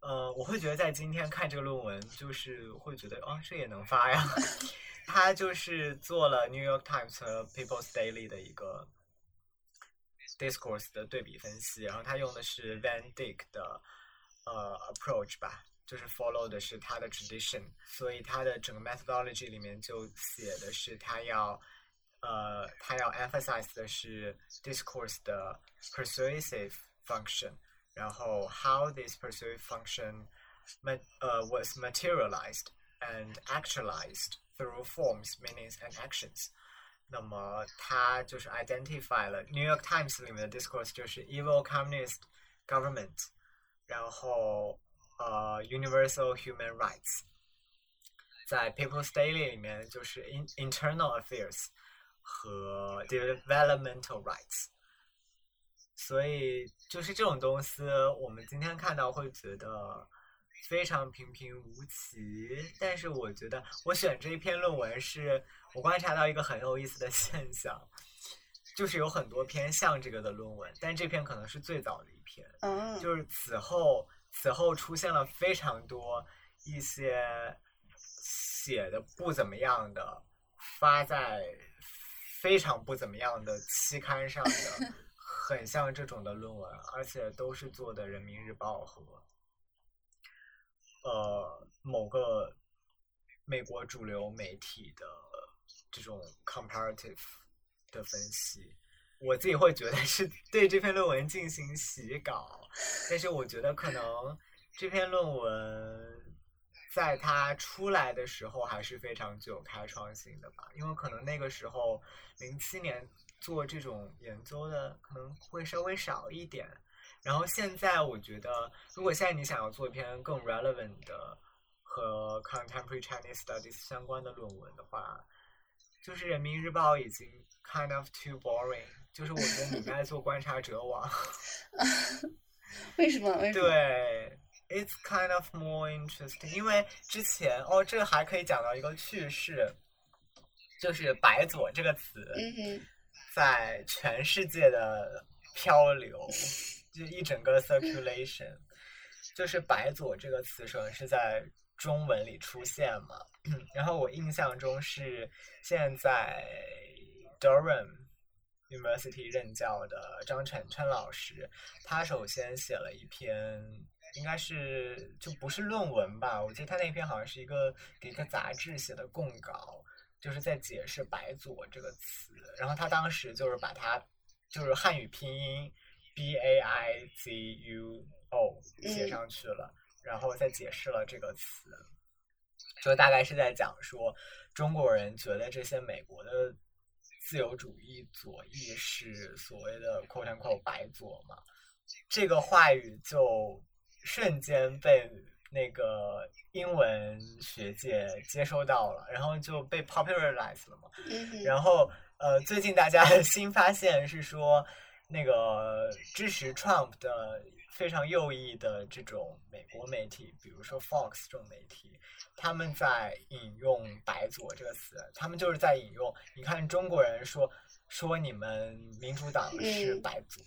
呃，我会觉得在今天看这个论文，就是会觉得，哦，这也能发呀。他就是做了 New York Times 和 People's Daily 的一个 discourse 的对比分析，然后他用的是 Van Dyck 的。呃，approach 吧，就是 follow 的是他的 tradition，所以他的整个 methodology 里面就写的是他要，呃，他要 emphasize 的是 discourse 的 persuasive function，然后 how this persuasive function，呃 was materialized and actualized through forms, meanings and actions。 那么他就是 identify 了 New York Times 里面的 discourse 就是 evil communist government。然后，呃，universal human rights，在 People's Daily 里面就是 in internal affairs 和 developmental rights，所以就是这种东西，我们今天看到会觉得非常平平无奇。但是我觉得我选这一篇论文，是我观察到一个很有意思的现象，就是有很多篇像这个的论文，但这篇可能是最早的一篇。嗯，就是此后，此后出现了非常多一些写的不怎么样的，发在非常不怎么样的期刊上的，很像这种的论文，而且都是做的《人民日报》和呃某个美国主流媒体的这种 comparative 的分析。我自己会觉得是对这篇论文进行洗稿，但是我觉得可能这篇论文在它出来的时候还是非常具有开创性的吧，因为可能那个时候零七年做这种研究的可能会稍微少一点，然后现在我觉得如果现在你想要做一篇更 relevant 的和 contemporary Chinese studies 相关的论文的话，就是人民日报已经 kind of too boring。就是我觉得你应该做观察者网，为什么？为什么？对，It's kind of more interesting，因为之前哦，这个还可以讲到一个趣事，就是“白左”这个词，在全世界的漂流，就一整个 circulation，就是“白左”这个词首先是在中文里出现嘛。然后我印象中是现在 Durham University 任教的张晨晨老师，他首先写了一篇，应该是就不是论文吧？我记得他那篇好像是一个给一个杂志写的供稿，就是在解释“白左”这个词。然后他当时就是把它就是汉语拼音 B A I Z U O 写上去了，然后再解释了这个词。就大概是在讲说，中国人觉得这些美国的自由主义左翼是所谓的 “quote unquote” 白左嘛？这个话语就瞬间被那个英文学界接收到了，然后就被 popularized 了嘛。然后呃，最近大家 新发现是说，那个支持 Trump 的非常右翼的这种美国媒体，比如说 Fox 这种媒体。他们在引用“白左”这个词，他们就是在引用。你看中国人说说你们民主党是白左，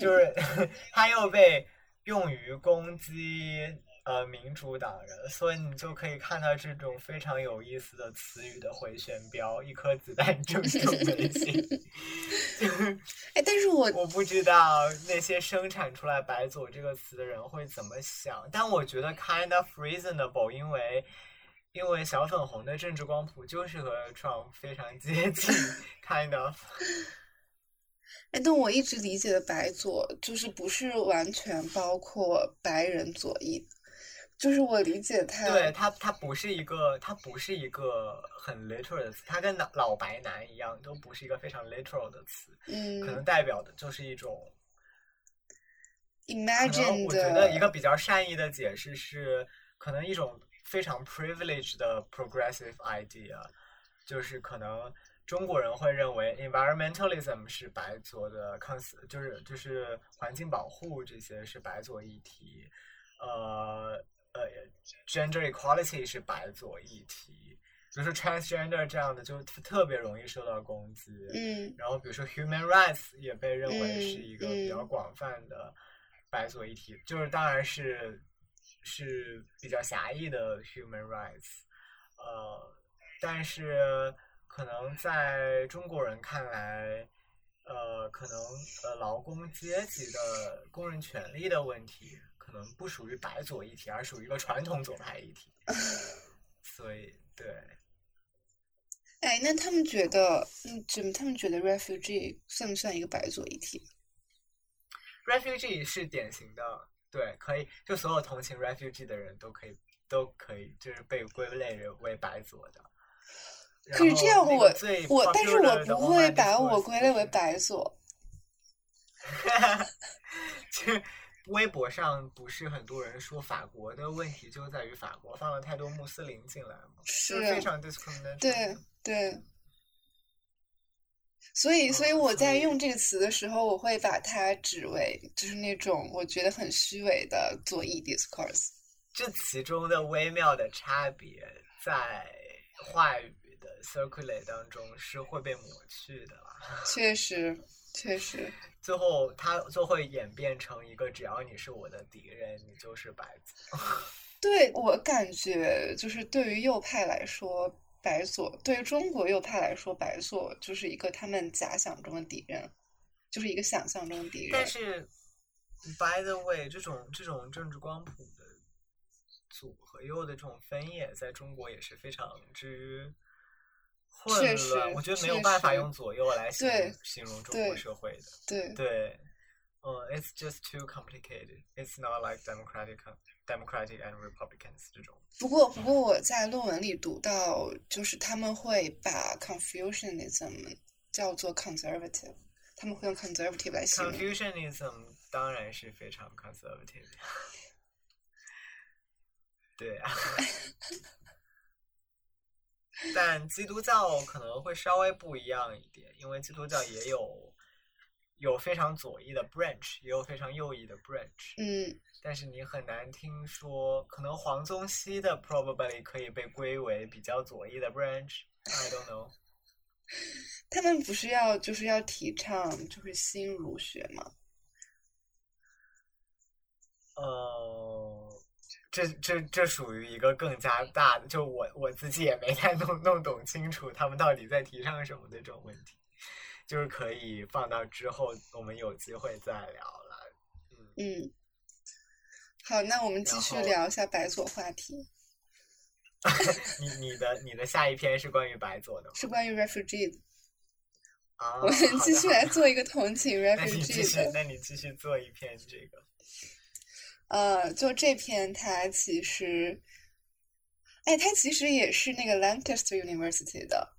就是 他又被用于攻击。呃，民主党人，所以你就可以看到这种非常有意思的词语的回旋镖，一颗子弹正中眉心。哎，但是我我不知道那些生产出来“白左”这个词的人会怎么想，但我觉得 kind of reasonable，因为因为小粉红的政治光谱就是和 Trump 非常接近，kind of。哎，但我一直理解的“白左”就是不是完全包括白人左翼。就是我理解他，对他，他不是一个，他不是一个很 literal 的词，他跟老老白男一样，都不是一个非常 literal 的词，嗯，可能代表的就是一种 imagine 我觉得一个比较善意的解释是，可能一种非常 privileged 的 progressive idea，就是可能中国人会认为 environmentalism 是白左的 cons，就是就是环境保护这些是白左议题，呃。呃，gender equality 是白左议题，比如说 transgender 这样的就特别容易受到攻击。嗯。然后比如说 human rights 也被认为是一个比较广泛的白左议题，就是当然是是比较狭义的 human rights。呃，但是可能在中国人看来，呃，可能呃劳工阶级的工人权利的问题。可能不属于白左一体，而属于一个传统左派一体。所以，对。哎，那他们觉得，嗯，怎么他们觉得 refugee 算不算一个白左一体？refugee 是典型的，对，可以，就所有同情 refugee 的人都可以，都可以，就是被归类为白左的。可是这样，我我，但是我不会把我归类为白左。哈哈。微博上不是很多人说法国的问题就在于法国放了太多穆斯林进来吗？是非常 discriminatory。对对。所以，所以我在用这个词的时候，我会把它指为就是那种我觉得很虚伪的左翼 discourse。这其中的微妙的差别，在话语的 circulate 当中是会被抹去的。确实，确实。最后，它就会演变成一个：只要你是我的敌人，你就是白左。对我感觉，就是对于右派来说，白左；对于中国右派来说，白左就是一个他们假想中的敌人，就是一个想象中的敌人。但是，by the way，这种这种政治光谱的左和右的这种分野，在中国也是非常之。混乱，我觉得没有办法用左右来形容形容中国社会的。对对，嗯，it's just too complicated. It's not like democratic, democratic and republicans 这种。不过，不过我在论文里读到，就是他们会把 Confucianism 叫做 conservative，他们会用 conservative 来形容。Confucianism 当然是非常 conservative。对啊。但基督教可能会稍微不一样一点，因为基督教也有有非常左翼的 branch，也有非常右翼的 branch。嗯。但是你很难听说，可能黄宗羲的 probably 可以被归为比较左翼的 branch。I don't know。他们不是要就是要提倡就是新儒学吗？呃，这这这属于一个更加大的，就我我自己也没太弄弄懂清楚他们到底在提倡什么的这种问题，就是可以放到之后我们有机会再聊了。嗯，好，那我们继续聊一下白左话题。你你的你的下一篇是关于白左的吗？是关于 refugee 的。啊，我们继续来做一个同情 refugee 的。那你继续做一篇这个。呃，就这篇，它其实，哎，它其实也是那个 Lancaster University 的。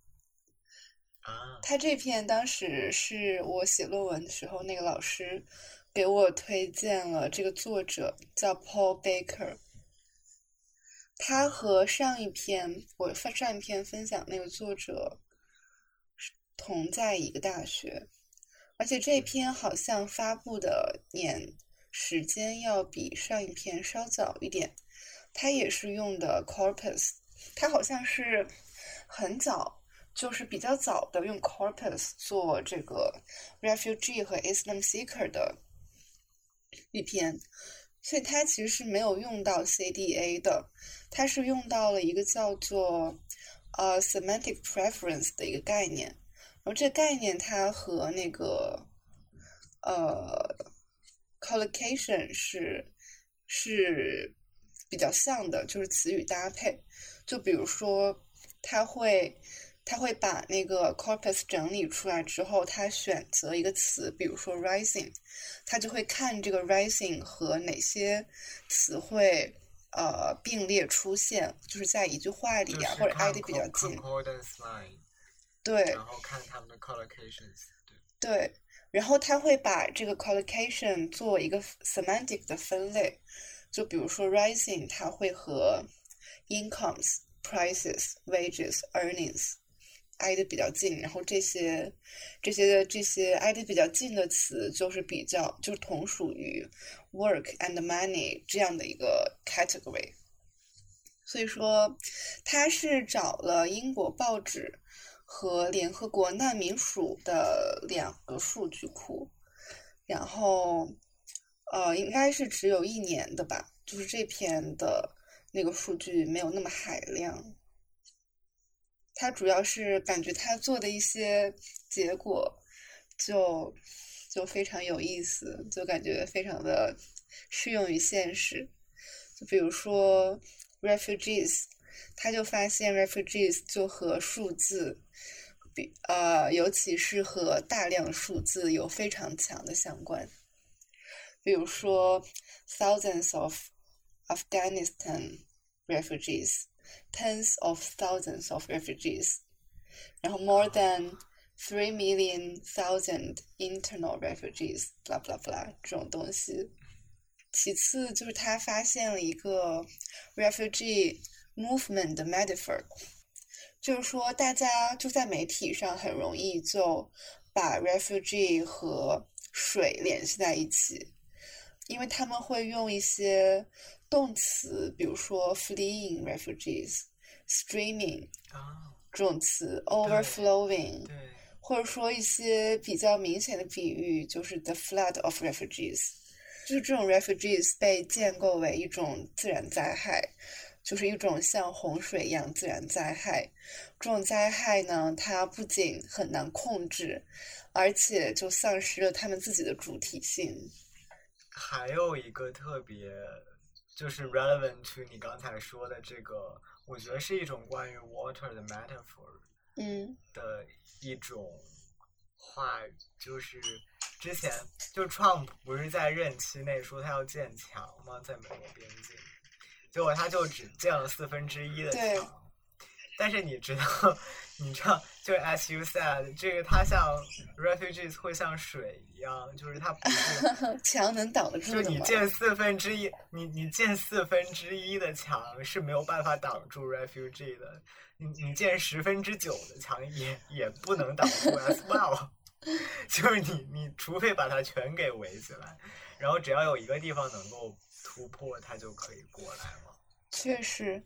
啊。它这篇当时是我写论文的时候，那个老师给我推荐了这个作者，叫 Paul Baker。他和上一篇我上一篇分享那个作者同在一个大学，而且这篇好像发布的年。时间要比上一篇稍早一点，它也是用的 corpus，它好像是很早，就是比较早的用 corpus 做这个 refugee 和 Islam seeker 的一篇，所以它其实是没有用到 CDA 的，它是用到了一个叫做呃 semantic preference 的一个概念，然后这概念它和那个呃。Collocation 是是比较像的，就是词语搭配。就比如说，他会他会把那个 corpus 整理出来之后，他选择一个词，比如说 rising，他就会看这个 rising 和哪些词汇呃并列出现，就是在一句话里啊，或者挨得比较近。对。然后看他们的 collocations。对。然后他会把这个 collocation 做一个 semantic 的分类，就比如说 rising，它会和 incomes、prices、wages、earnings 挨得比较近，然后这些这些这些挨得比较近的词就是比较就是同属于 work and money 这样的一个 category。所以说，他是找了英国报纸。和联合国难民署的两个数据库，然后，呃，应该是只有一年的吧，就是这篇的那个数据没有那么海量。他主要是感觉他做的一些结果就就非常有意思，就感觉非常的适用于现实。就比如说 refugees，他就发现 refugees 就和数字。比呃，尤其是和大量数字有非常强的相关，比如说 thousands of Afghanistan refugees，tens of thousands of refugees，然后 more than three million thousand internal refugees，blah blah blah 这种东西。其次就是他发现了一个 refugee movement 的 metaphor。 就是说，大家就在媒体上很容易就把 refugee 和水联系在一起，因为他们会用一些动词，比如说 fleeing refugees、streaming 这种词，overflowing，或者说一些比较明显的比喻，就是 the flood of refugees，就是这种 refugees 被建构为一种自然灾害。就是一种像洪水一样自然灾害，这种灾害呢，它不仅很难控制，而且就丧失了他们自己的主体性。还有一个特别就是 relevant to 你刚才说的这个，我觉得是一种关于 water 的 metaphor，嗯，的一种话语，就是之前就 Trump 不是在任期内说他要建墙吗，在美国边境。结果他就只建了四分之一的墙，但是你知道，你知道，就是 as you said，这个它像 refugees 会像水一样，就是它不是 墙能挡得住就你建四分之一，你你建四分之一的墙是没有办法挡住 refugee 的，你你建十分之九的墙也也不能挡住 as well，就是你你除非把它全给围起来，然后只要有一个地方能够。突破，他就可以过来了？确实，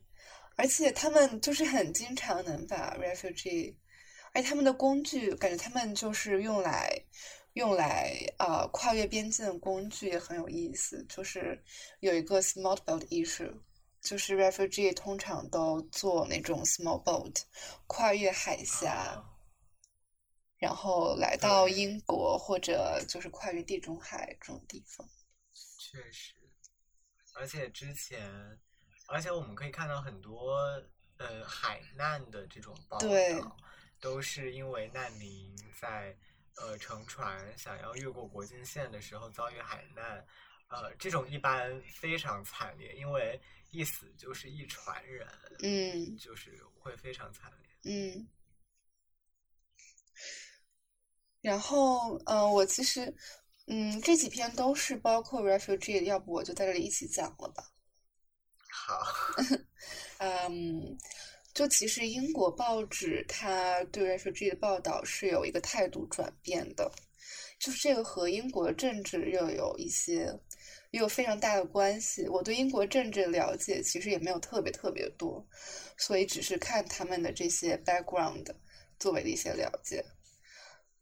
而且他们就是很经常能把 refugee，而他们的工具感觉他们就是用来用来呃跨越边境的工具也很有意思，就是有一个 small boat issue，就是 refugee 通常都坐那种 small boat 跨越海峡，然后来到英国或者就是跨越地中海这种地方。确实，而且之前，而且我们可以看到很多呃海难的这种报道，都是因为难民在。呃，乘船想要越过国境线的时候遭遇海难，呃，这种一般非常惨烈，因为一死就是一船人，嗯，就是会非常惨烈，嗯。然后，嗯，我其实，嗯，这几篇都是包括 refugee，要不我就在这里一起讲了吧。好，嗯。就其实英国报纸它对 refugee 的报道是有一个态度转变的，就是这个和英国政治又有一些，也有非常大的关系。我对英国政治了解其实也没有特别特别多，所以只是看他们的这些 background 作为的一些了解。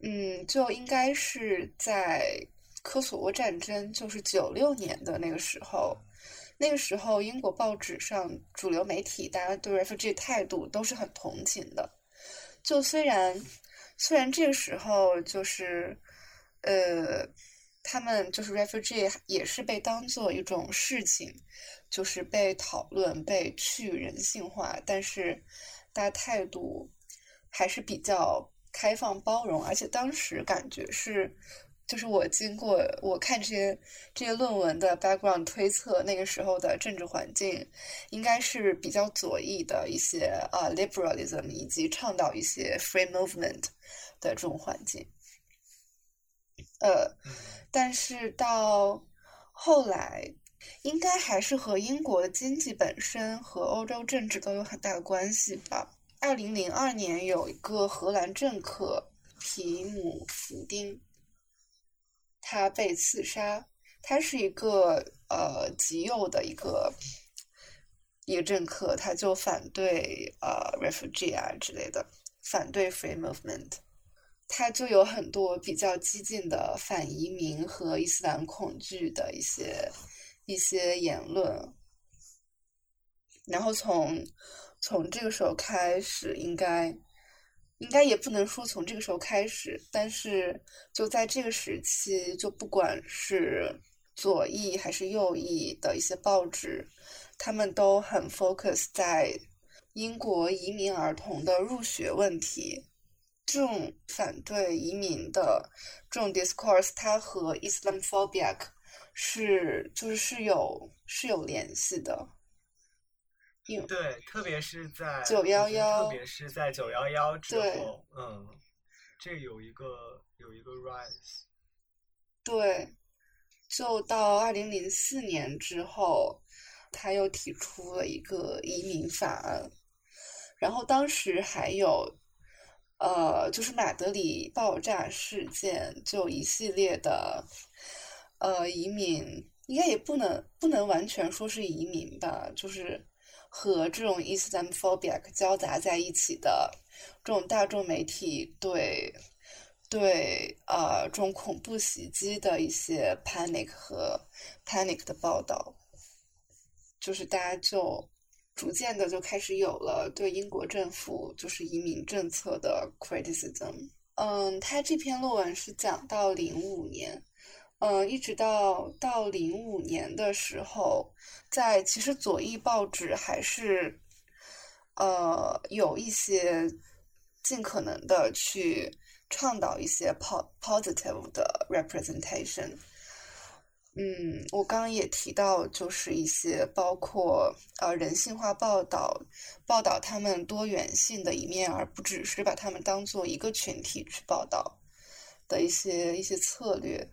嗯，就应该是在科索沃战争，就是九六年的那个时候。那个时候，英国报纸上主流媒体，大家对 refugee 态度都是很同情的。就虽然，虽然这个时候就是，呃，他们就是 refugee 也是被当做一种事情，就是被讨论、被去人性化，但是大家态度还是比较开放包容，而且当时感觉是。就是我经过我看这些这些论文的 background 推测，那个时候的政治环境应该是比较左翼的一些啊 liberalism，以及倡导一些 free movement 的这种环境。呃，但是到后来，应该还是和英国的经济本身和欧洲政治都有很大的关系吧。二零零二年有一个荷兰政客皮姆福丁。他被刺杀，他是一个呃极右的一个一个政客，他就反对呃 refugee 啊之类的，反对 free movement，他就有很多比较激进的反移民和伊斯兰恐惧的一些一些言论，然后从从这个时候开始，应该。应该也不能说从这个时候开始，但是就在这个时期，就不管是左翼还是右翼的一些报纸，他们都很 focus 在英国移民儿童的入学问题。这种反对移民的这种 discourse，它和 Islamophobia 是就是是有是有联系的。对，特别是在九幺幺，特别是在九幺幺之后，嗯，这有一个有一个 rise。对，就到二零零四年之后，他又提出了一个移民法案，然后当时还有，呃，就是马德里爆炸事件，就一系列的，呃，移民应该也不能不能完全说是移民吧，就是。和这种 Islamophobia 交杂在一起的这种大众媒体对对啊这种恐怖袭击的一些 panic 和 panic 的报道，就是大家就逐渐的就开始有了对英国政府就是移民政策的 criticism。嗯，他这篇论文是讲到零五年。嗯，一直到到零五年的时候，在其实左翼报纸还是，呃，有一些尽可能的去倡导一些 po positive 的 representation。嗯，我刚刚也提到，就是一些包括呃人性化报道，报道他们多元性的一面，而不只是把他们当做一个群体去报道的一些一些策略。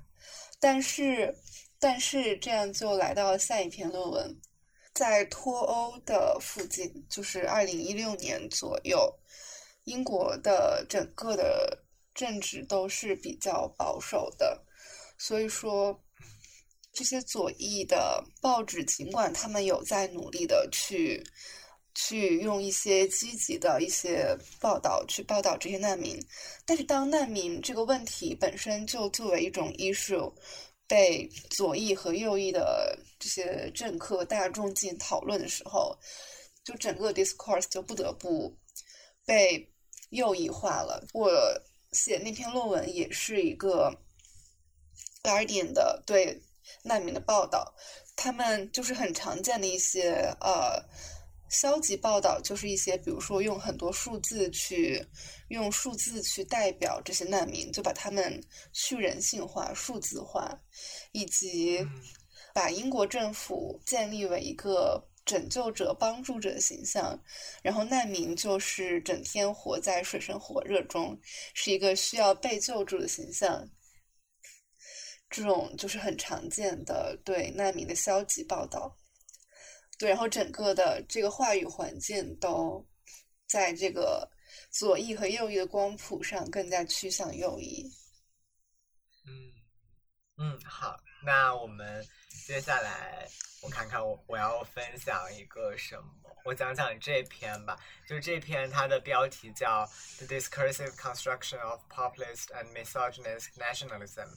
但是，但是这样就来到了下一篇论文，在脱欧的附近，就是二零一六年左右，英国的整个的政治都是比较保守的，所以说，这些左翼的报纸尽管他们有在努力的去去用一些积极的一些报道去报道这些难民，但是当难民这个问题本身就作为一种 issue 被左翼和右翼的这些政客大众进行讨论的时候，就整个 discourse 就不得不被右翼化了。我写那篇论文也是一个 Guardian 的对难民的报道，他们就是很常见的一些呃。消极报道就是一些，比如说用很多数字去用数字去代表这些难民，就把他们去人性化、数字化，以及把英国政府建立为一个拯救者、帮助者的形象，然后难民就是整天活在水深火热中，是一个需要被救助的形象。这种就是很常见的对难民的消极报道。对，然后整个的这个话语环境都在这个左翼和右翼的光谱上更加趋向右翼。嗯嗯，好，那我们接下来我看看我我要分享一个什么，我讲讲这篇吧。就这篇它的标题叫《The Discursive Construction of Populist and Misogynist Nationalism》，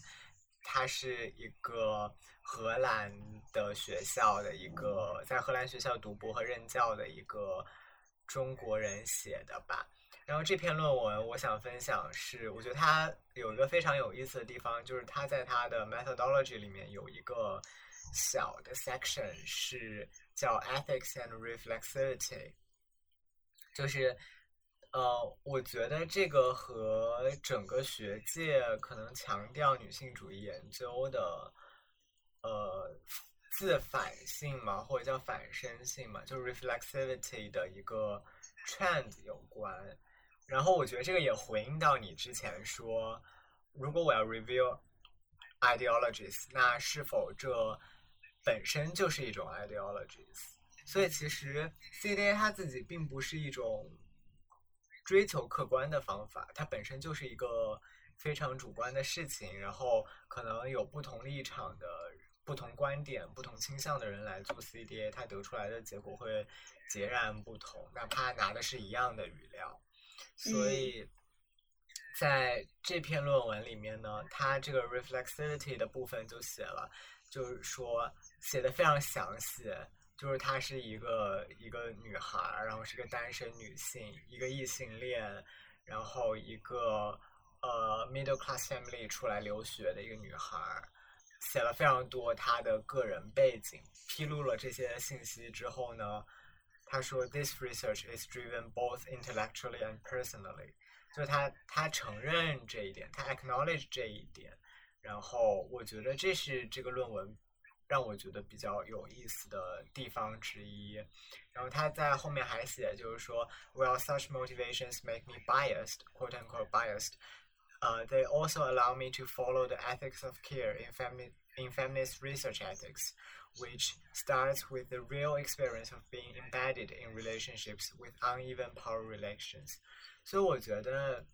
它是一个。荷兰的学校的一个在荷兰学校读博和任教的一个中国人写的吧。然后这篇论文我想分享是，我觉得它有一个非常有意思的地方，就是它在它的 methodology 里面有一个小的 section 是叫 ethics and reflexivity，就是呃，我觉得这个和整个学界可能强调女性主义研究的。呃，自反性嘛，或者叫反身性嘛，就是 reflexivity 的一个 trend 有关。然后我觉得这个也回应到你之前说，如果我要 review ideologies，那是否这本身就是一种 ideologies？所以其实 CDA 它自己并不是一种追求客观的方法，它本身就是一个非常主观的事情。然后可能有不同立场的。不同观点、不同倾向的人来做 CDA，他得出来的结果会截然不同，哪怕拿的是一样的语料。所以，在这篇论文里面呢，他这个 reflexivity 的部分就写了，就是说写的非常详细，就是她是一个一个女孩，然后是个单身女性，一个异性恋，然后一个呃 middle class family 出来留学的一个女孩。写了非常多他的个人背景，披露了这些信息之后呢，他说：“This research is driven both intellectually and personally。”就他他承认这一点，他 acknowledge 这一点。然后我觉得这是这个论文让我觉得比较有意思的地方之一。然后他在后面还写，就是说 will such motivations make me biased, quote unquote biased。” Uh, they also allow me to follow the ethics of care in, femi- in feminist research ethics, which starts with the real experience of being embedded in relationships with uneven power relations. 所以我觉得，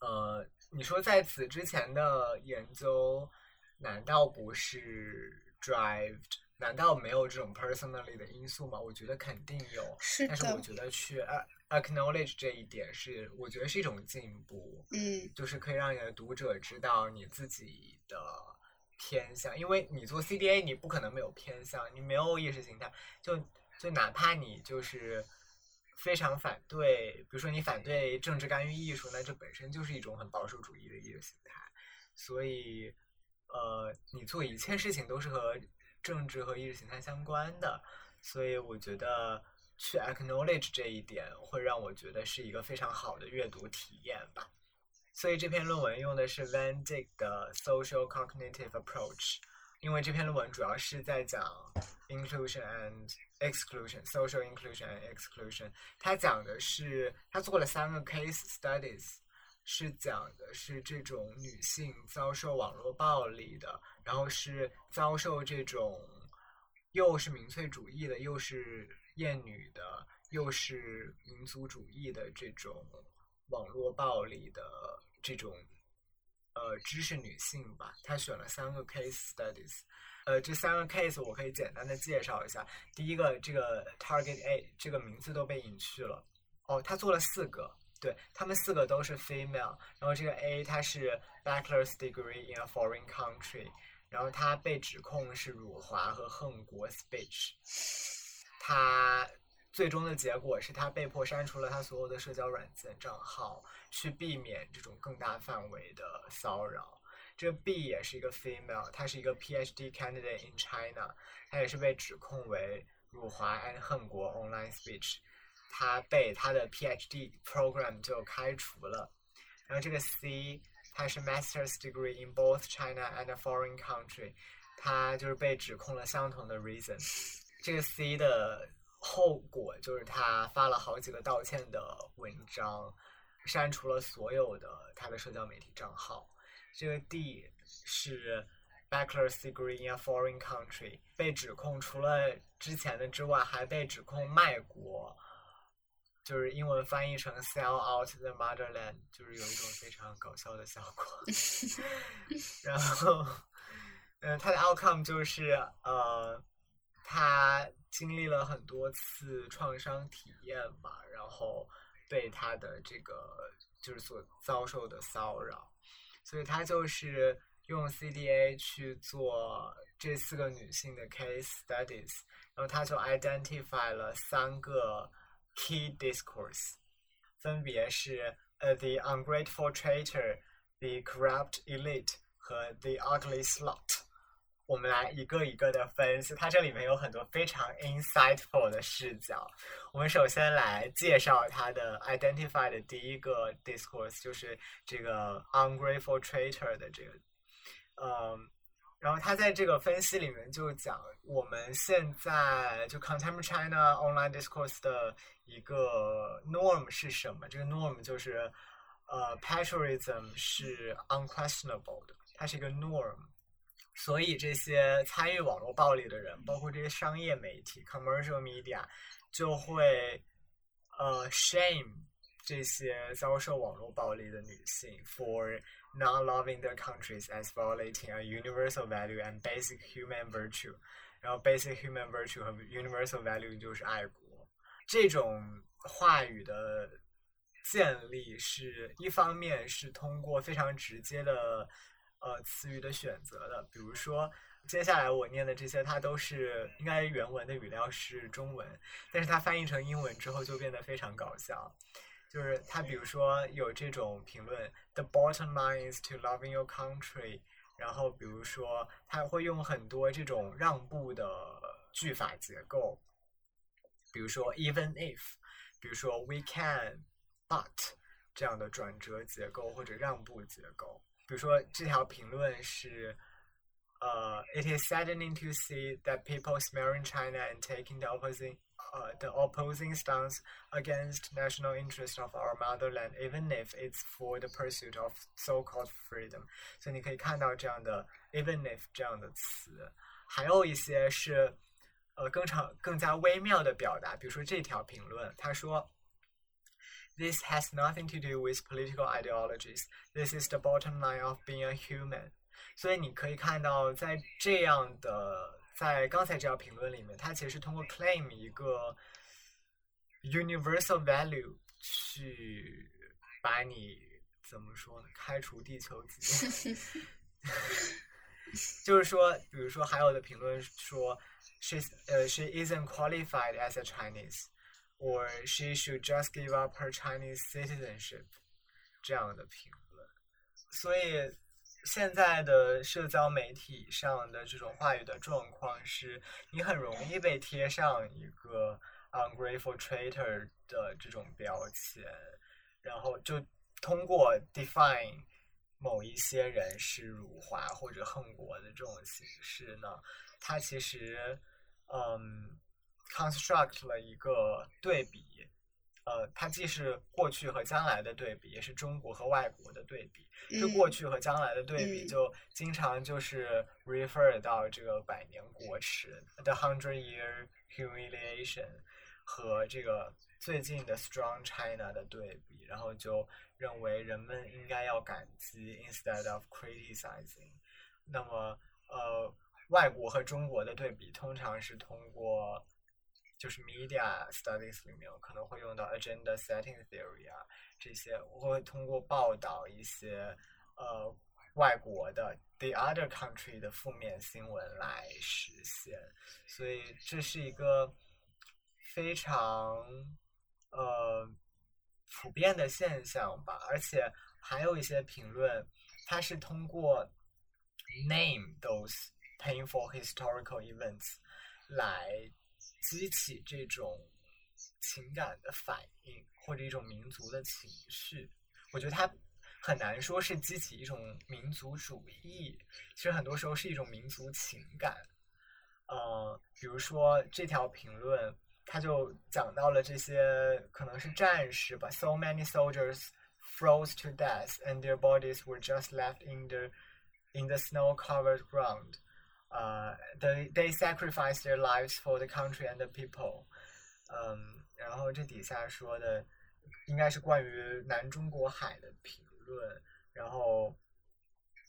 呃，你说在此之前的研究，难道不是 drive？难道没有这种 personally 的因素吗？我觉得肯定有，但是我觉得去 acknowledge 这一点是，我觉得是一种进步，嗯，就是可以让你的读者知道你自己的偏向，因为你做 CDA，你不可能没有偏向，你没有意识形态，就就哪怕你就是非常反对，比如说你反对政治干预艺术，那这本身就是一种很保守主义的意识形态，所以呃，你做一切事情都是和政治和意识形态相关的，所以我觉得。去 acknowledge 这一点，会让我觉得是一个非常好的阅读体验吧。所以这篇论文用的是 Van Dyck 的 Social Cognitive Approach，因为这篇论文主要是在讲 inclusion and exclusion，social inclusion and exclusion。他讲的是，他做了三个 case studies，是讲的是这种女性遭受网络暴力的，然后是遭受这种又是民粹主义的，又是厌女的，又是民族主义的这种网络暴力的这种呃知识女性吧，她选了三个 case studies，呃，这三个 case 我可以简单的介绍一下。第一个，这个 Target A 这个名字都被隐去了。哦，他做了四个，对他们四个都是 female。然后这个 A 他是 bachelor's degree in a foreign country，然后他被指控是辱华和恨国 speech。他最终的结果是他被迫删除了他所有的社交软件账号，去避免这种更大范围的骚扰。这个 B 也是一个 female，她是一个 PhD candidate in China，她也是被指控为辱华 and 恨国 online speech，她被她的 PhD program 就开除了。然后这个 C，她是 master's degree in both China and a foreign country，她就是被指控了相同的 reason。这个 C 的后果就是他发了好几个道歉的文章，删除了所有的他的社交媒体账号。这个 D 是 bachelor's degree in a foreign country，被指控除了之前的之外，还被指控卖国，就是英文翻译成 sell out the motherland，就是有一种非常搞笑的效果。然后，嗯，他的 outcome 就是呃，他经历了很多次创伤体验嘛，然后被他的这个就是所遭受的骚扰。所以他就是用 CDA 去做这四个女性的 case studies，然后他就 identify 了三个 key discourse，分别是呃 the ungrateful traitor，the corrupt elite 和 the ugly slut。我们来一个一个的分析，它这里面有很多非常 insightful 的视角。我们首先来介绍它的 identify 的第一个 discourse，就是这个 ungrateful traitor 的这个，嗯，然后他在这个分析里面就讲，我们现在就 contemporary China online discourse 的一个 norm 是什么？这个 norm 就是呃 patriotism 是 unquestionable 的，它是一个 norm。所以这些参与网络暴力的人，包括这些商业媒体 （commercial media），就会呃 shame 这些遭受网络暴力的女性 for not loving their countries as violating a universal value and basic human virtue。然后 basic human virtue 和 universal value 就是爱国。这种话语的建立是一方面是通过非常直接的。呃，词语的选择的，比如说接下来我念的这些，它都是应该原文的语料是中文，但是它翻译成英文之后就变得非常搞笑。就是它比如说有这种评论：“The bottom line is to loving your country。”然后比如说它会用很多这种让步的句法结构，比如说 “even if”，比如说 “we can but” 这样的转折结构或者让步结构。比如说这条评论是，呃，It is saddening to see that people smearing China and taking the opposing, uh, the opposing stance against national interest of our motherland, even if it's for the pursuit of so-called freedom。所以你可以看到这样的 even if 这样的词，还有一些是，呃，更长、更加微妙的表达。比如说这条评论，他说。 This has nothing to do with political ideologies. This is the bottom line of being a human. 所以你可以看到，在这样的，在刚才这条评论里面，它其实是通过 claim 一个 universal value 去把你怎么说呢？开除地球籍。就是说，比如说，还有的评论说，she's 呃，she isn't qualified as a Chinese。 Or she should just give up her Chinese citizenship 这样的评论。所以现在的社交媒体上的这种话语的状况是，你很容易被贴上一个 ungrateful traitor 的这种标签，然后就通过 define 某一些人是辱华或者恨国的这种形式呢，它其实，嗯。Construct 了一个对比，呃，它既是过去和将来的对比，也是中国和外国的对比。这过去和将来的对比，就经常就是 refer 到这个百年国耻 the hundred year humiliation 和这个最近的 strong China 的对比，然后就认为人们应该要感激 instead of criticizing。那么，呃。外国和中国的对比，通常是通过就是 media studies 里面可能会用到 agenda setting theory 啊这些，我会通过报道一些呃外国的 the other country 的负面新闻来实现，所以这是一个非常呃普遍的现象吧，而且还有一些评论，它是通过 name those painful historical events 来激起这种情感的反应或者一种民族的情绪。我觉得它很难说是激起一种民族主义，其实很多时候是一种民族情感。呃，比如说这条评论，他就讲到了这些可能是战士吧，so many soldiers froze to death and their bodies were just left in the in the snow-covered ground. Uh, they they sacrificed their lives for the country and the people. 嗯，然后这底下说的应该是关于南中国海的评论，然后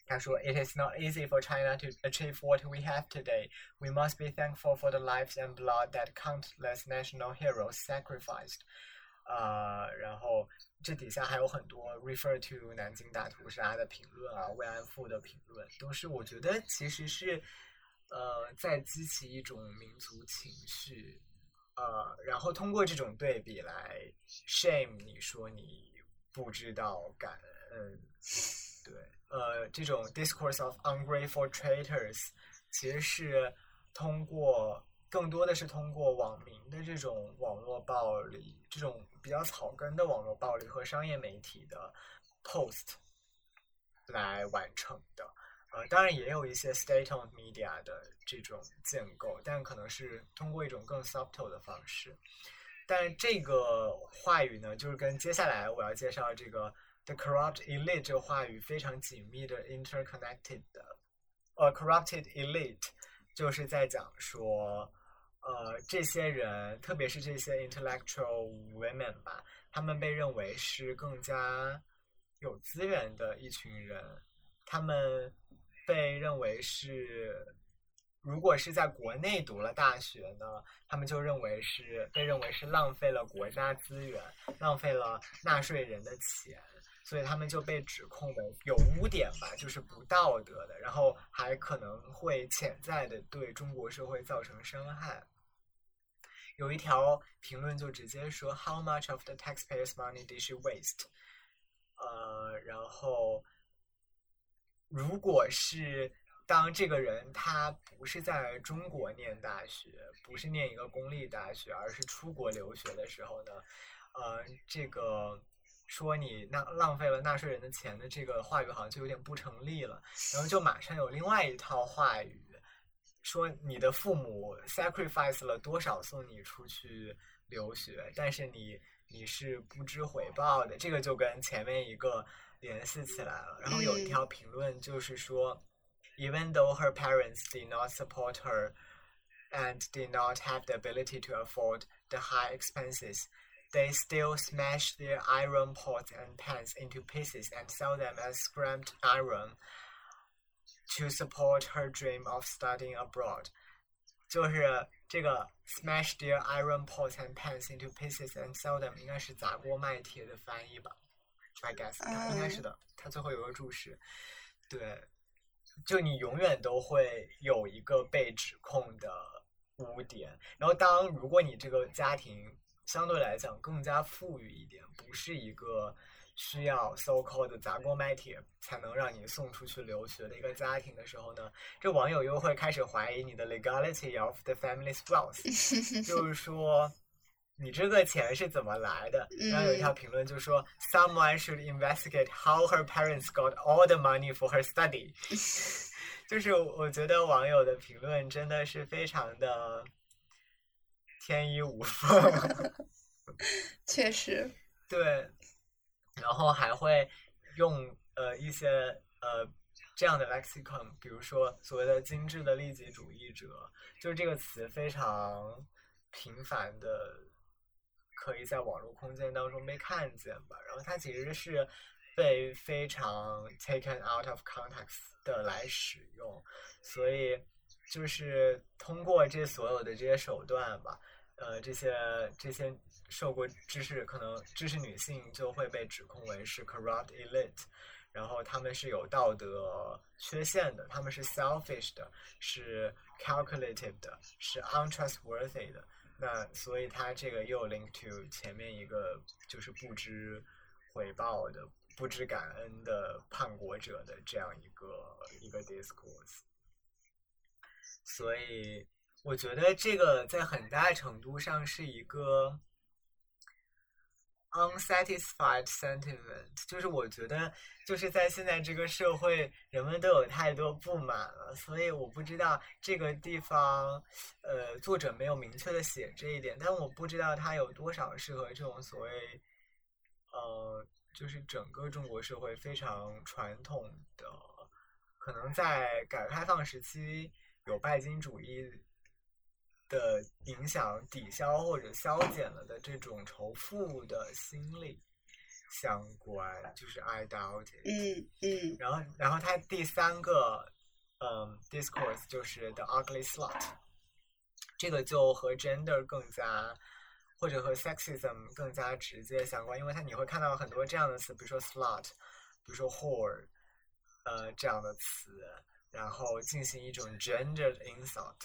他说：“It is not easy for China to achieve what we have today. We must be thankful for the lives and blood that countless national heroes sacrificed.” 呃，然后这底下还有很多 refer to 南京大屠杀的评论啊，慰安妇的评论，都是我觉得其实是 呃在激起一种民族情绪，呃，然后通过这种对比来 shame 你说你不知道感恩，对，呃，这种 discourse of ungrateful traitors 其实是通过更多的是通过网民的这种网络暴力，这种比较草根的网络暴力和商业媒体的 post 来完成的。呃，当然也有一些 state-owned media 的这种建构，但可能是通过一种更 subtle 的方式。但这个话语呢，就是跟接下来我要介绍这个 the corrupt elite 这个话语非常紧密的 interconnected 的。呃，corrupted elite 就是在讲说，呃，这些人，特别是这些 intellectual women 吧，他们被认为是更加有资源的一群人，他们被认为是，如果是在国内读了大学呢，他们就认为是被认为是浪费了国家资源，浪费了纳税人的钱，所以他们就被指控的有污点吧，就是不道德的，然后还可能会潜在的对中国社会造成伤害。有一条评论就直接说，How much of the taxpayers' money did she waste？呃，然后。如果是当这个人他不是在中国念大学，不是念一个公立大学，而是出国留学的时候呢，呃，这个说你那浪费了纳税人的钱的这个话语好像就有点不成立了。然后就马上有另外一套话语，说你的父母 sacrifice 了多少送你出去留学，但是你你是不知回报的。这个就跟前面一个。联系起来了。然后有一条评论就是说，Even though her parents did not support her and did not have the ability to afford the high expenses, they still smash their iron pots and pans into pieces and sell them as scrap iron to support her dream of studying abroad. 就是这个 smash their iron pots and pans into pieces and sell them 应该是砸锅卖铁的翻译吧。 I guess，应该是的。他最后有个注释，对，就你永远都会有一个被指控的污点。然后，当如果你这个家庭相对来讲更加富裕一点，不是一个需要 so called 砸锅卖铁才能让你送出去留学的一个家庭的时候呢，这网友又会开始怀疑你的 legality of the family's wealth，就是说。你这个钱是怎么来的？然后有一条评论就说，Someone should investigate how her parents got all the money for her study。就是我觉得网友的评论真的是非常的天衣无缝。确实。对。然后还会用呃一些呃这样的 lexicon，比如说所谓的精致的利己主义者，就是这个词非常频繁的。可以在网络空间当中被看见吧，然后它其实是被非常 taken out of context 的来使用，所以就是通过这所有的这些手段吧，呃，这些这些受过知识可能知识女性就会被指控为是 corrupt elite，然后他们是有道德缺陷的，他们是 selfish 的，是 calculative 的，是 untrustworthy 的。那所以他这个又 link to 前面一个就是不知回报的、不知感恩的叛国者的这样一个一个 discourse。所以我觉得这个在很大程度上是一个 unsatisfied sentiment，就是我觉得就是在现在这个社会，人们都有太多不满了，所以我不知道这个地方，呃，作者没有明确的写这一点，但我不知道它有多少适合这种所谓，呃，就是整个中国社会非常传统的，可能在改革开放时期有拜金主义。的影响抵消或者消减了的这种仇富的心理相关，就是 I doubt it。嗯嗯。然后，然后它第三个嗯 discourse 就是 the ugly slut，这个就和 gender 更加或者和 sexism 更加直接相关，因为它你会看到很多这样的词，比如说 slut，比如说 whore，呃这样的词，然后进行一种 gender insult。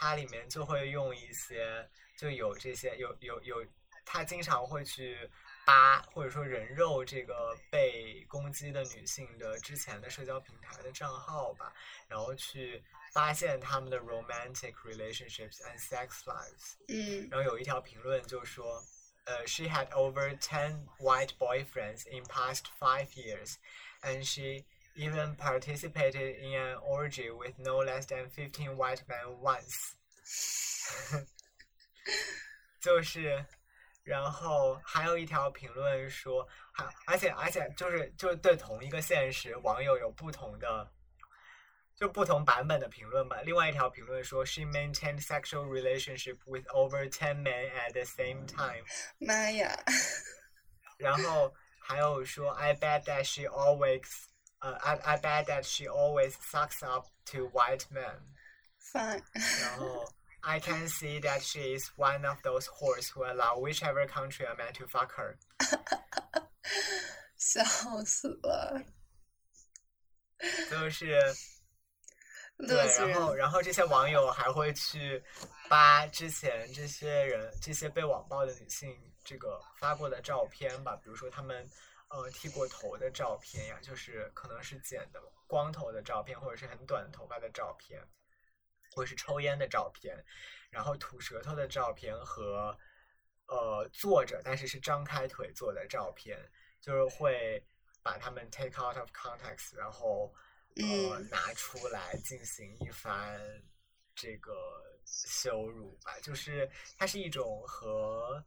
它里面就会用一些，就有这些，有有有，他经常会去扒或者说人肉这个被攻击的女性的之前的社交平台的账号吧，然后去发现他们的 romantic relationships and sex lives。嗯。然后有一条评论就说，呃，she had over ten white boyfriends in past five years，and she even participated in an orgy with no less than fifteen white men once。就是，然后还有一条评论说，还而且而且就是就是对同一个现实，网友有不同的，就不同版本的评论吧。另外一条评论说，she maintained sexual relationship with over ten men at the same time。妈呀！然后还有说，I bet that she always。 呃、uh,，I I bet that she always sucks up to white men. Fine. 然后 I can see that she is one of those whores who allow whichever country a man to fuck her. 笑死了。就是。对，然后，然后这些网友还会去扒之前这些人、这些被网暴的女性这个发过的照片吧，比如说他们呃，剃过头的照片呀，就是可能是剪的光头的照片，或者是很短头发的照片，或者是抽烟的照片，然后吐舌头的照片和呃坐着但是是张开腿坐的照片，就是会把他们 take out of context，然后呃拿出来进行一番这个羞辱吧，就是它是一种和。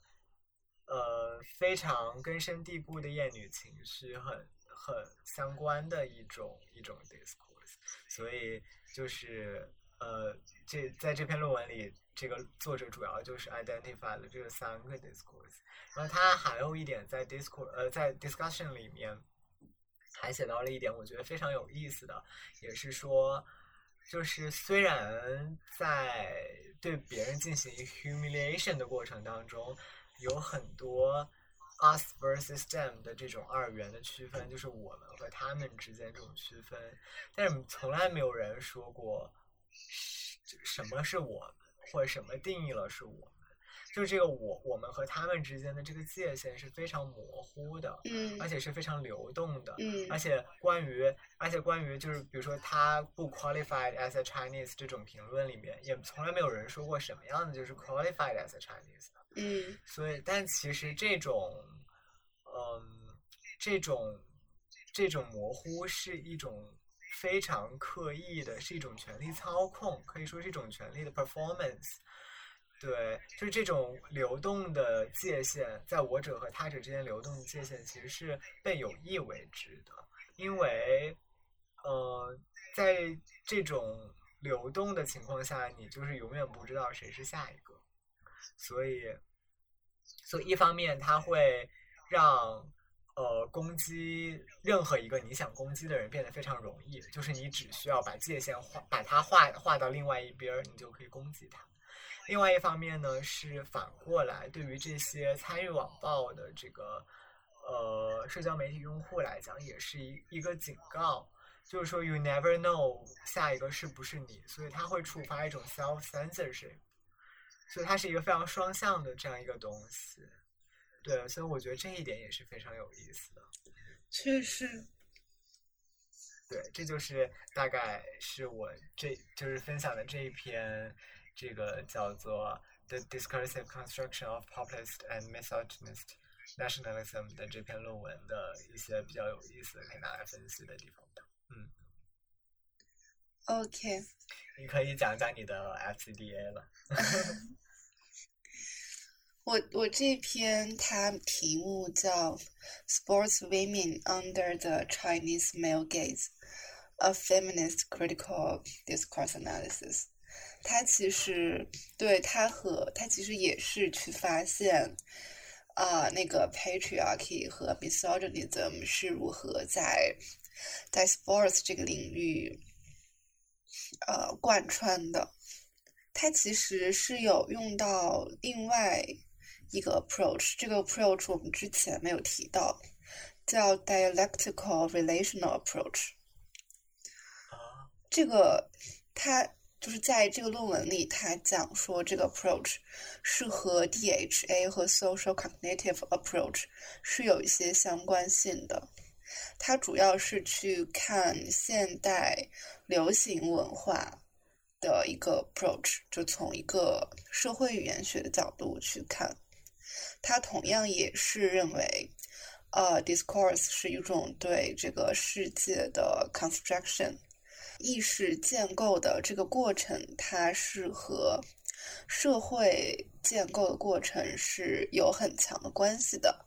呃，非常根深蒂固的厌女情绪，很很相关的一种一种 discourse，所以就是呃，这在这篇论文里，这个作者主要就是 identify 了这三个 discourse，然后他还有一点在 discourse 呃在 discussion 里面还写到了一点，我觉得非常有意思的，也是说，就是虽然在对别人进行 humiliation 的过程当中。有很多 us versus them 的这种二元的区分，就是我们和他们之间这种区分，但是从来没有人说过什么是我们，或者什么定义了是我们。就是这个我我们和他们之间的这个界限是非常模糊的，嗯，而且是非常流动的，嗯，而且关于而且关于就是比如说他不 qualified as a Chinese 这种评论里面，也从来没有人说过什么样的就是 qualified as a Chinese。嗯，所以，但其实这种，嗯，这种，这种模糊是一种非常刻意的，是一种权力操控，可以说是一种权力的 performance。对，就是这种流动的界限，在我者和他者之间流动的界限，其实是被有意为之的，因为，呃，在这种流动的情况下，你就是永远不知道谁是下一个。所以，所以一方面，它会让呃，攻击任何一个你想攻击的人变得非常容易，就是你只需要把界限画，把它画画到另外一边儿，你就可以攻击他。另外一方面呢，是反过来，对于这些参与网暴的这个呃社交媒体用户来讲，也是一一个警告，就是说 you never know 下一个是不是你，所以它会触发一种 self censorship，所以它是一个非常双向的这样一个东西。对，所以我觉得这一点也是非常有意思的。确实，对，这就是大概是我这就是分享的这一篇，这个叫做《The Discursive Construction of Populist and Misogynist Nationalism》的这篇论文的一些比较有意思的可以拿来分析的地方吧。嗯 OK，你可以讲讲你的 FCDA 了。我我这篇它题目叫《Sports Women Under the Chinese Male Gaze: A Feminist Critical Discourse Analysis》。它其实对它和它其实也是去发现啊、那个 patriarchy 和 misogynism 是如何在在 sports 这个领域呃贯穿的。它其实是有用到另外一个 approach，这个 approach 我们之前没有提到，叫 dialectical relational approach。啊，这个它就是在这个论文里，它讲说这个 approach 是和 DHA 和 social cognitive approach 是有一些相关性的。它主要是去看现代流行文化的一个 approach，就从一个社会语言学的角度去看。它同样也是认为，呃，discourse 是一种对这个世界的 construction 意识建构的这个过程，它是和社会建构的过程是有很强的关系的。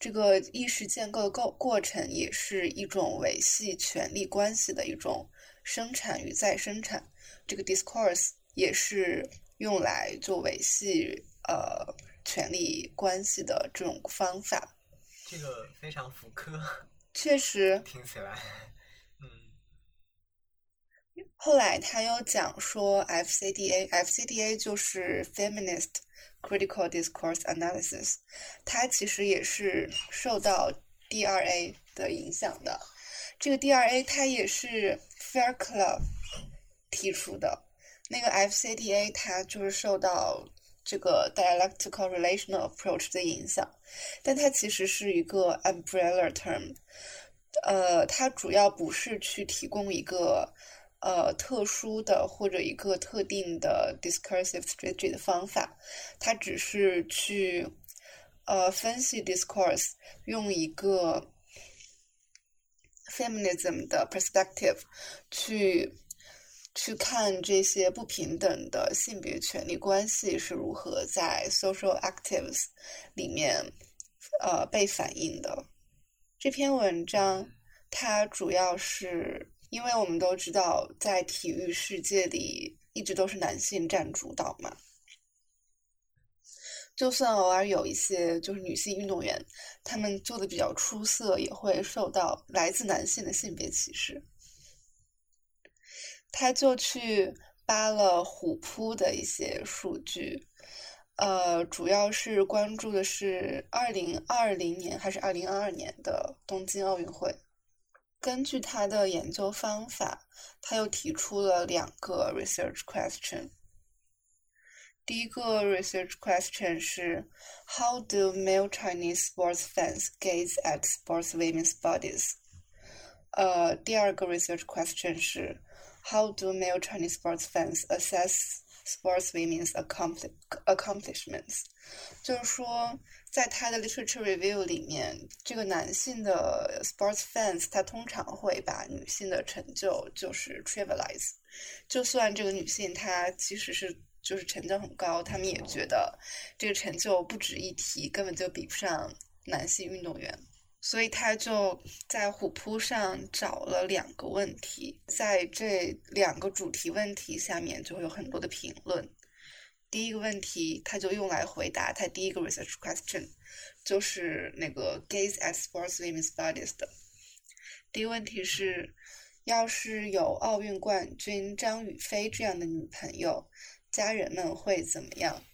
这个意识建构的过过程也是一种维系权力关系的一种生产与再生产。这个 discourse 也是用来做维系呃权力关系的这种方法。这个非常福柯，确实，听起来，嗯后来他又讲说 FCDA，FCDA 就是 Feminist Critical Discourse Analysis，它其实也是受到 DRA 的影响的。这个 DRA 它也是 Fair Club 提出的，那个 FCDA 它就是受到这个 Dialectical Relational Approach 的影响，但它其实是一个 umbrella term，呃，它主要不是去提供一个呃特殊的或者一个特定的 discursive strategy 的方法，它只是去呃分析 discourse，用一个 feminism 的 perspective 去去看这些不平等的性别权利关系是如何在 social actives 里面呃被反映的。这篇文章它主要是因为我们都知道，在体育世界里一直都是男性占主导嘛。就算偶尔有一些就是女性运动员，她们做的比较出色，也会受到来自男性的性别歧视。他就去扒了虎扑的一些数据，呃，主要是关注的是二零二零年还是二零二二年的东京奥运会。根据他的研究方法，他又提出了两个 research question。第一个 research question 是 How do male Chinese sports fans gaze at sports women's bodies？呃，第二个 research question 是 How do male Chinese sports fans assess sports women's accompli accomplishments？就是说，在他的 literature review 里面，这个男性的 sports fans 他通常会把女性的成就就是 trivialize，就算这个女性她其实是就是成就很高，他们也觉得这个成就不值一提，根本就比不上男性运动员。所以他就在虎扑上找了两个问题，在这两个主题问题下面就会有很多的评论。第一个问题，他就用来回答他第一个 research question，就是那个 gaze at sports women's bodies 的。第一个问题是，要是有奥运冠军张雨霏这样的女朋友，家人们会怎么样？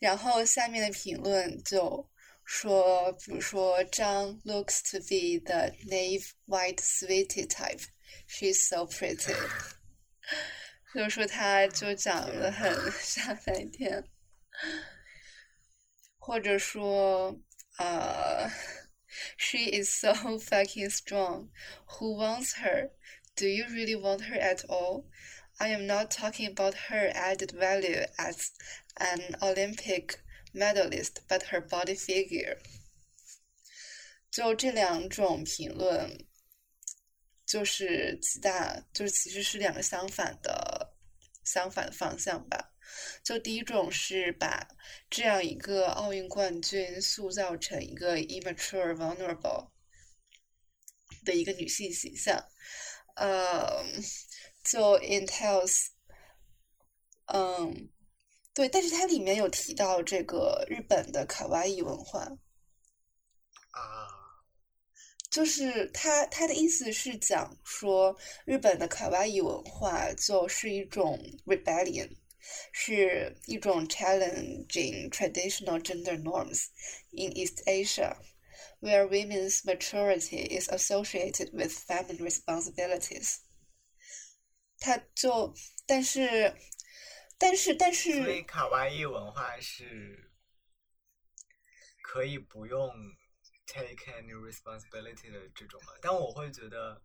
然后下面的评论就说，比如说张 looks to be the naive white sweetie type, she's so pretty。就说她就长得很傻白甜，或者说呃。She is so fucking strong. Who wants her? Do you really want her at all? I am not talking about her added value as an Olympic medalist, but her body figure. 就这两种评论，就是极大，就是其实是两个相反的相反的方向吧。就第一种是把这样一个奥运冠军塑造成一个 immature vulnerable 的一个女性形象，呃，就 entails，嗯，对，但是它里面有提到这个日本的卡哇伊文化，啊，就是他他的意思是讲说日本的卡哇伊文化就是一种 rebellion。是一种 challenging traditional gender norms in East Asia, where women's maturity is associated with feminine responsibilities。他就，但是， 但是，但是，所以卡哇伊文化是可以不用 take any responsibility 的这种嘛？但我会觉得。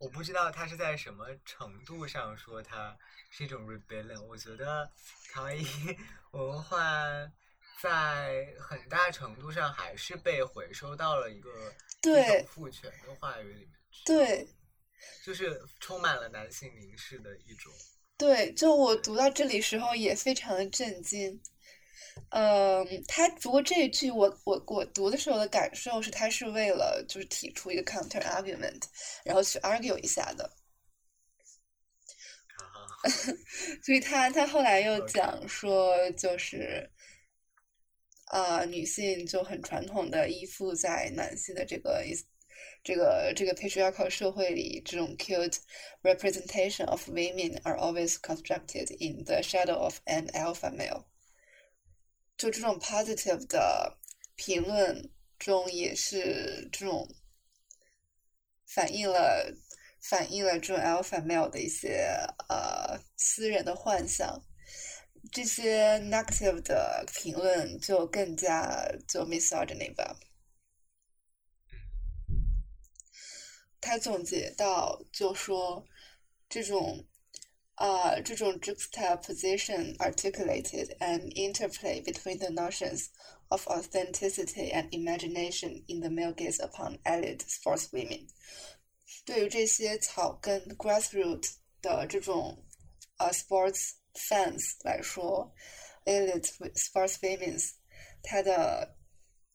我不知道他是在什么程度上说它是一种 rebellion。我觉得卡哇伊 文化在很大程度上还是被回收到了一个对父权的话语里面去。对，就是充满了男性凝视的一种。对，就我读到这里时候也非常的震惊。嗯，他不过这一句我我我读的时候的感受是，他是为了就是提出一个 counter argument，然后去 argue 一下的。所以他他后来又讲说，就是啊，女性就很传统的依附在男性的这个这个这个 patriarchal 社会里，这种 cute representation of women are always constructed in the shadow of an alpha male。就这种 positive 的评论中，也是这种反映了反映了这种 alpha male 的一些呃私人的幻想。这些 negative 的评论就更加就 misogyny 吧。 他总结到就说这种。uh, 这种 juxtaposition articulated an interplay between the notions of authenticity and imagination in the male gaze upon elite sportswomen。对于这些草根 grassroots 的这种呃 sports fans 来说，elite sportswomen 它的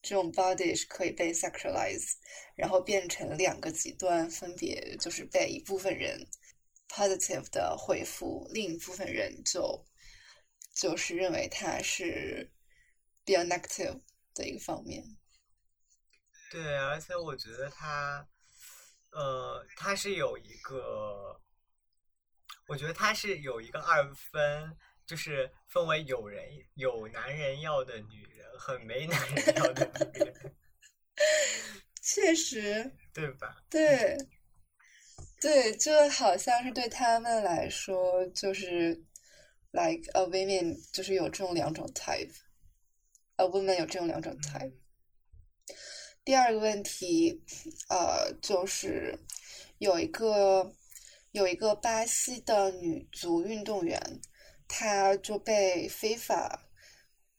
这种 body 是可以被 sexualize，然后变成两个极端，分别就是被一部分人 positive 的回复，另一部分人就就是认为它是比较 negative 的一个方面。对，而且我觉得它，呃，它是有一个，我觉得它是有一个二分，就是分为有人有男人要的女人和没男人要的女人。确实。对吧？对。对，就好像是对他们来说，就是 like a women，就是有这种两种 type，a woman 有这种两种 type。第二个问题，呃，就是有一个有一个巴西的女足运动员，他就被非法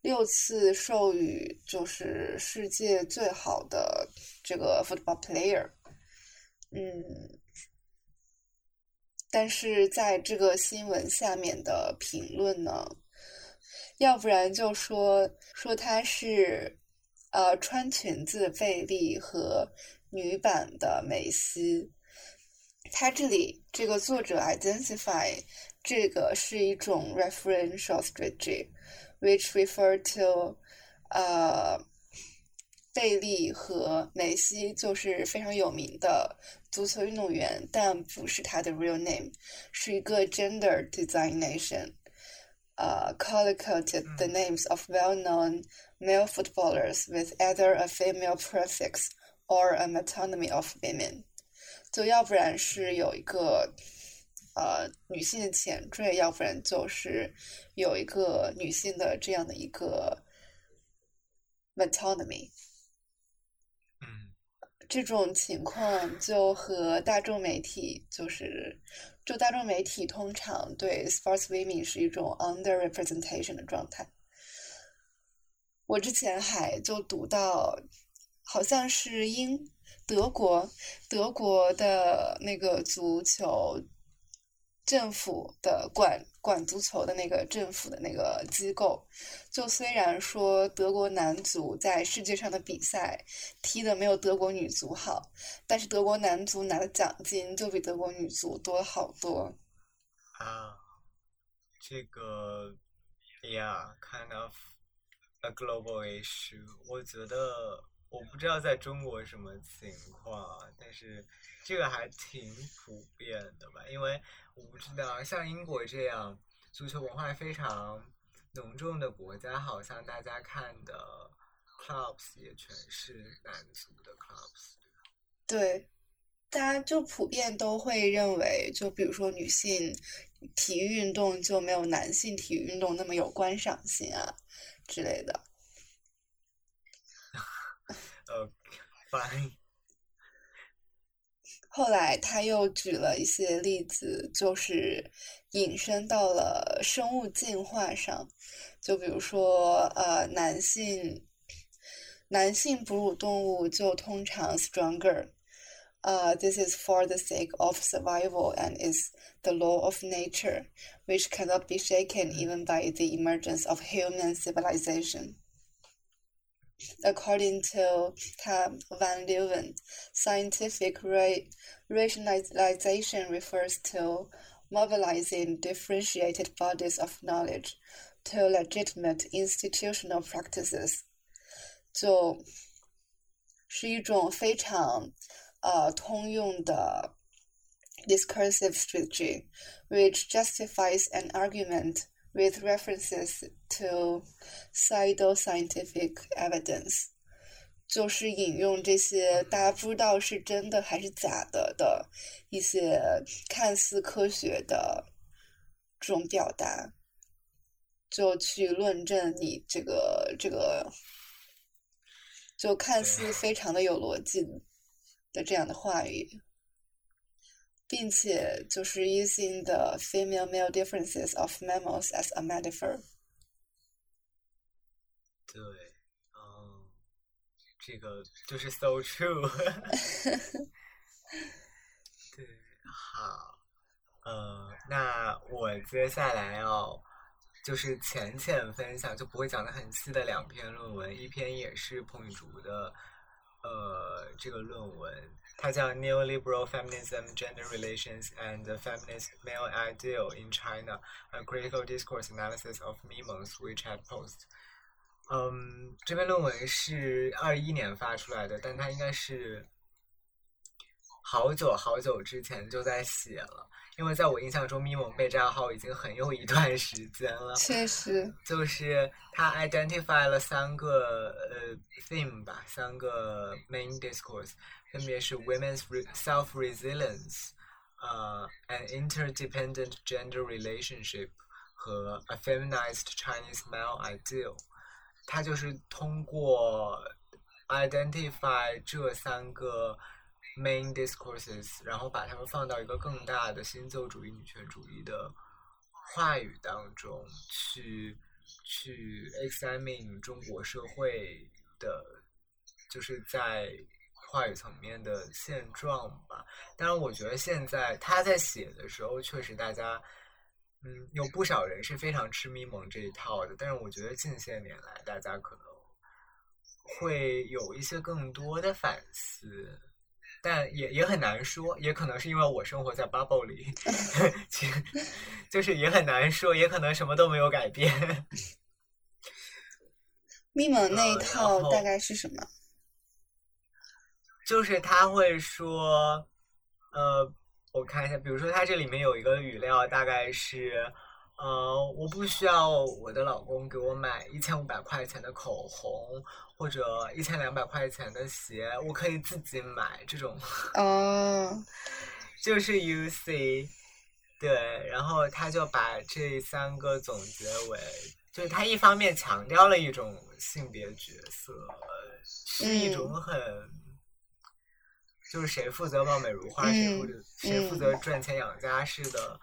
六次授予就是世界最好的这个 football player，嗯。但是在这个新闻下面的评论呢，要不然就说说他是，呃，穿裙子贝利和女版的梅西，他这里这个作者 identify 这个是一种 referential strategy，which refer to 呃贝利和梅西就是非常有名的足球运动员，但不是他的 real name，是一个 gender designation。uh, collocated the names of well-known male footballers with either a female prefix or a metonymy of women，就要不然是有一个 呃女性的前缀，要不然就是有一个女性的这样的一个 metonymy。嗯这种情况就和大众媒体就是，就大众媒体通常对 sports women 是一种 underrepresentation 的状态。我之前还就读到，好像是英德国德国的那个足球政府的管管足球的那个政府的那个机构，就虽然说德国男足在世界上的比赛踢的没有德国女足好，但是德国男足拿的奖金就比德国女足多好多。啊，这个，yeah，kind of a global issue。我觉得我不知道在中国什么情况，但是这个还挺普遍的吧？因为我不知道，像英国这样足球文化非常浓重的国家，好像大家看的 clubs 也全是男足的 clubs。对，大家就普遍都会认为，就比如说女性体育运动就没有男性体育运动那么有观赏性啊之类的。呃。后来他又举了一些例子，就是引申到了生物进化上，就比如说，呃，男性男性哺乳动物就通常 stronger，呃、t h i s is for the sake of survival and is the law of nature, which cannot be shaken even by the emergence of human civilization. According to Tam van Leeuwen, scientific ra- rationalization refers to mobilizing differentiated bodies of knowledge to legitimate institutional practices，就是一种非常呃通用的 discursive strategy, which justifies an argument with references to pseudoscientific evidence，就是引用这些大家不知道是真的还是假的的一些看似科学的这种表达，就去论证你这个这个，就看似非常的有逻辑的这样的话语。并且就是 using the female-male differences of mammals as a metaphor。对，嗯，这个就是 so true 。对，好，呃，那我接下来要就是浅浅分享，就不会讲的很细的两篇论文，一篇也是彭宇竹的， 呃，这个论文，它叫《Neoliberal Feminism, Gender Relations and the Feminist Male Ideal in China: A Critical Discourse Analysis of Memos，WeChat Post》。嗯，这篇论文是二一年发出来的，但它应该是好久好久之前就在写了，因为在我印象中，咪蒙被账号已经很有一段时间了。确实，就是他 identify 了三个呃 theme 吧，三个 main discourse，分别是 women's self resilience，呃，an interdependent gender relationship 和 a feminized Chinese male ideal。他就是通过 identify 这三个 main discourses，然后把它们放到一个更大的新自由主义、女权主义的话语当中去去 examine 中国社会的，就是在话语层面的现状吧。当然，我觉得现在他在写的时候，确实大家。嗯，有不少人是非常吃咪蒙这一套的，但是我觉得近些年来，大家可能会有一些更多的反思。但也也很难说，也可能是因为我生活在 bubble 里，其实就是也很难说，也可能什么都没有改变。密蒙那一套大概是什么？就是他会说，呃，我看一下，比如说他这里面有一个语料，大概是，呃，我不需要我的老公给我买一千五百块钱的口红或者一千两百块钱的鞋，我可以自己买这种。哦，就是 U C，对，然后他就把这三个总结为，就是他一方面强调了一种性别角色，是一种嗯很，就是谁负责貌美如花，谁嗯或者谁负责赚钱养家似的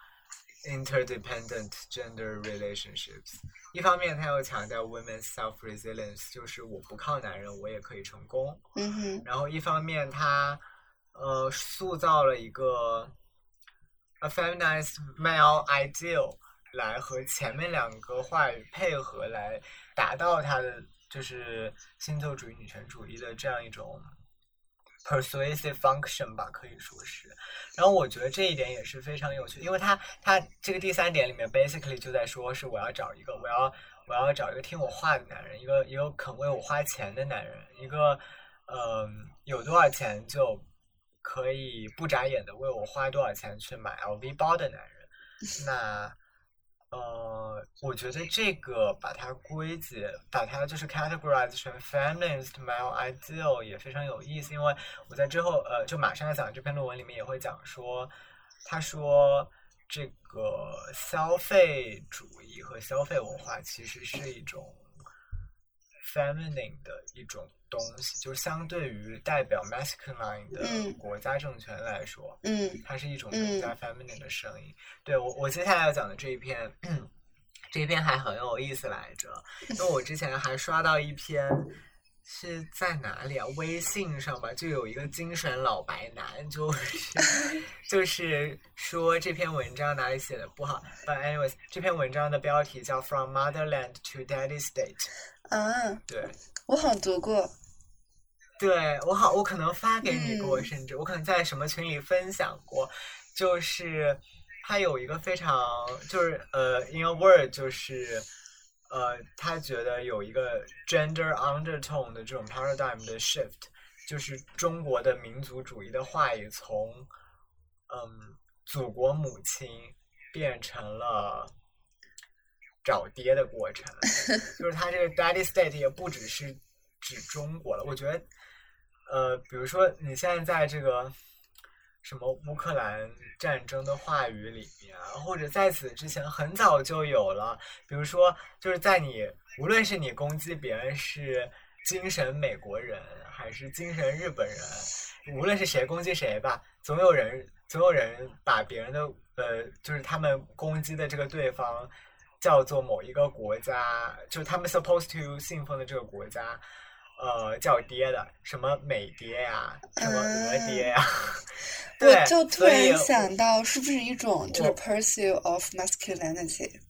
interdependent gender relationships。一方面，他又强调 women's self resilience，就是我不靠男人，我也可以成功。嗯哼，然后一方面他呃塑造了一个 a feminized male ideal 来和前面两个话语配合来达到他的就是新自由主义女权主义的这样一种 persuasive function 吧，可以说是。然后我觉得这一点也是非常有趣，因为他他这个第三点里面 basically 就在说是我要找一个我要我要找一个听我话的男人，一个一个肯为我花钱的男人，一个嗯有多少钱就可以不眨眼的为我花多少钱去买 LV 包的男人。那呃，我觉得这个把它归结，把它就是 categorize 成 feminist male ideal 也非常有意思，因为我在之后呃，就马上要讲这篇论文里面也会讲说，他说这个消费主义和消费文化其实是一种 feminine 的一种东西，就是相对于代表 masculine 的嗯国家政权来说，嗯它是一种嗯更加 feminine 的声音。对我，我接下来要讲的这一篇，这一篇还很有意思来着，因为我之前还刷到一篇。是在哪里啊？微信上吧，就有一个精神老白男，就是 就是说这篇文章哪里写的不好。But anyways，这篇文章的标题叫《From Motherland to Daddy State》。啊，对，我好像读过，对我好，我可能发给你过，嗯甚至我可能在什么群里分享过，就是他有一个非常就是呃，in a word 就是呃，他觉得有一个 gender undertone 的这种 paradigm 的 shift，就是中国的民族主义的话语从嗯祖国母亲变成了。找爹的过程，就是他这个 daddy state 也不只是指中国了。我觉得，呃，比如说你现在在这个什么乌克兰战争的话语里面，或者在此之前很早就有了。比如说，就是在你无论是你攻击别人是精神美国人还是精神日本人，无论是谁攻击谁吧，总有人总有人把别人的呃，就是他们攻击的这个对方。叫做某一个国家，就是他们 supposed to 信奉的这个国家，呃，叫爹的，什么美爹呀，什么俄爹呀，对，我就突然想到，是不是一种就是 pursuit of masculinity？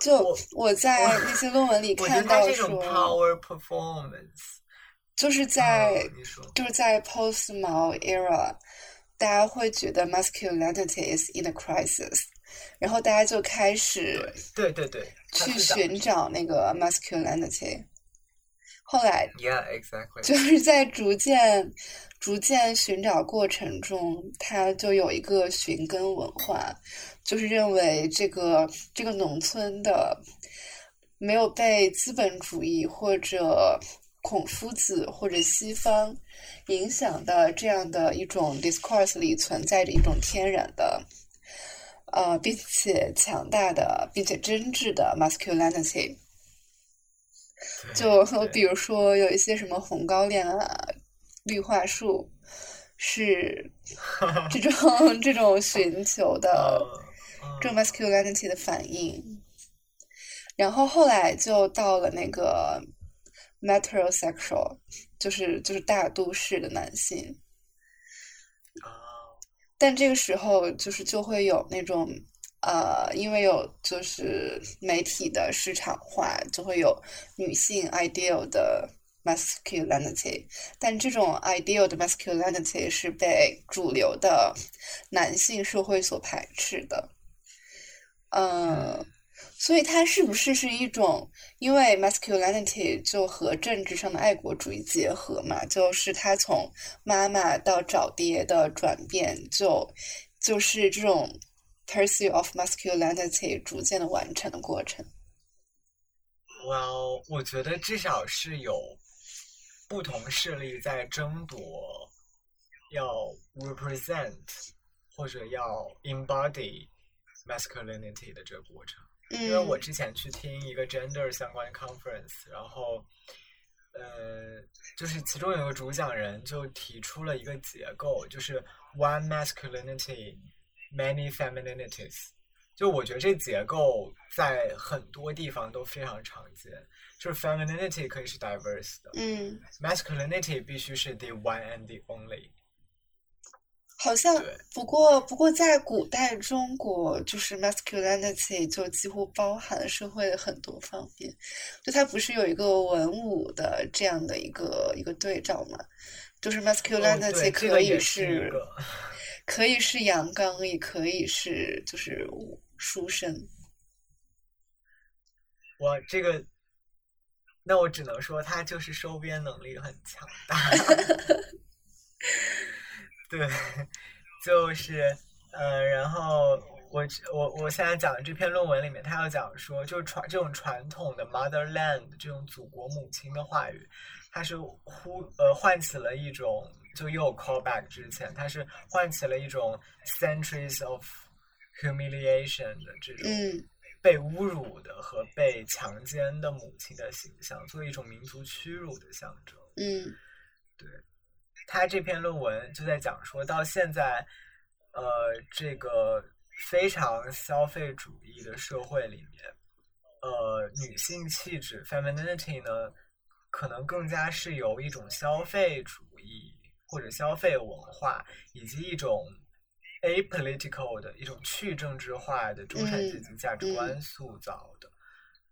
就我我在那些论文里看到得它是一种说，power performance，就是在就是在 post Mao era，大家会觉得 masculinity is in a crisis，然后大家就开始对对对，去寻找那个 masculinity。后来，Yeah, exactly，就是在逐渐、逐渐寻找过程中，他就有一个寻根文化，就是认为这个这个农村的没有被资本主义或者孔夫子或者西方影响的这样的一种 discourse 里存在着一种天然的。呃，并且强大的，并且真挚的 masculinity，就比如说有一些什么红高粱啊、绿化树，是 这种这种寻求的呃这种嗯 masculinity 的反应。然后后来就到了那个 metrosexual，就是就是大都市的男性。但这个时候就是就会有那种呃，因为有就是媒体的市场化，就会有女性 ideal 的 masculinity，但这种 ideal 的 masculinity 是被主流的男性社会所排斥的。嗯，所以它是不是是一种因为 masculinity 就和政治上的爱国主义结合嘛？就是他从妈妈到找爹的转变，就就是这种 pursuit of masculinity 逐渐的完成的过程。Well，我觉得至少是有不同势力在争夺要 represent 或者要 embody masculinity 的这个过程。因为我之前去听一个 gender 相关的 conference，然后，呃，就是其中有个主讲人就提出了一个结构，就是 one masculinity many femininities。就我觉得这结构在很多地方都非常常见，就是 femininity 可以是 diverse 的，嗯，masculinity 必须是 the one and the only。好像不过不过在古代中国，就是 masculinity 就几乎包含了社会的很多方面，就它不是有一个文武的这样的一个一个对照嘛？就是哦 masculinity 可以是。可以是阳刚，也可以是就是书生。我这个，那我只能说他就是收编能力很强大。对，就是呃，然后我我我现在讲的这篇论文里面，他要讲说，就是传这种传统的 motherland 这种祖国母亲的话语，它是呼呃唤起了一种，就又有 callback 之前，它是唤起了一种 centuries of humiliation 的这种。嗯被侮辱的和被强奸的母亲的形象，作为一种民族屈辱的象征。嗯他这篇论文就在讲说，到现在，呃，这个非常消费主义的社会里面，呃，女性气质 femininity 呢，可能更加是由一种消费主义或者消费文化，以及一种 apolitical 的一种去政治化的中产阶级价值观塑造的。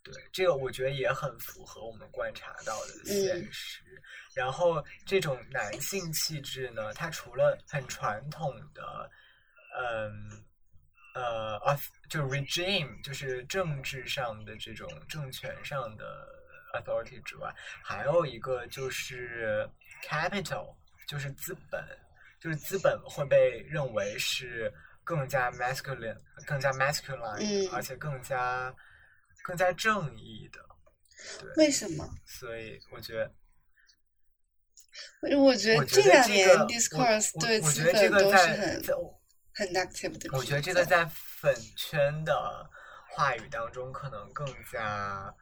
对，这个我觉得也很符合我们观察到的现实。然后这种男性气质呢，它除了很传统的，嗯，呃，auth- 就 regime，就是政治上的这种政权上的 authority 之外，还有一个就是 capital，就是资本，就是资本会被认为是更加 masculine、更加 masculine，、嗯而且更加更加正义的。对，为什么？所以我觉得。我觉得这这两年个，discourse 对资本都是很，很 negative 的我觉得这个在粉圈的话语当中可能更加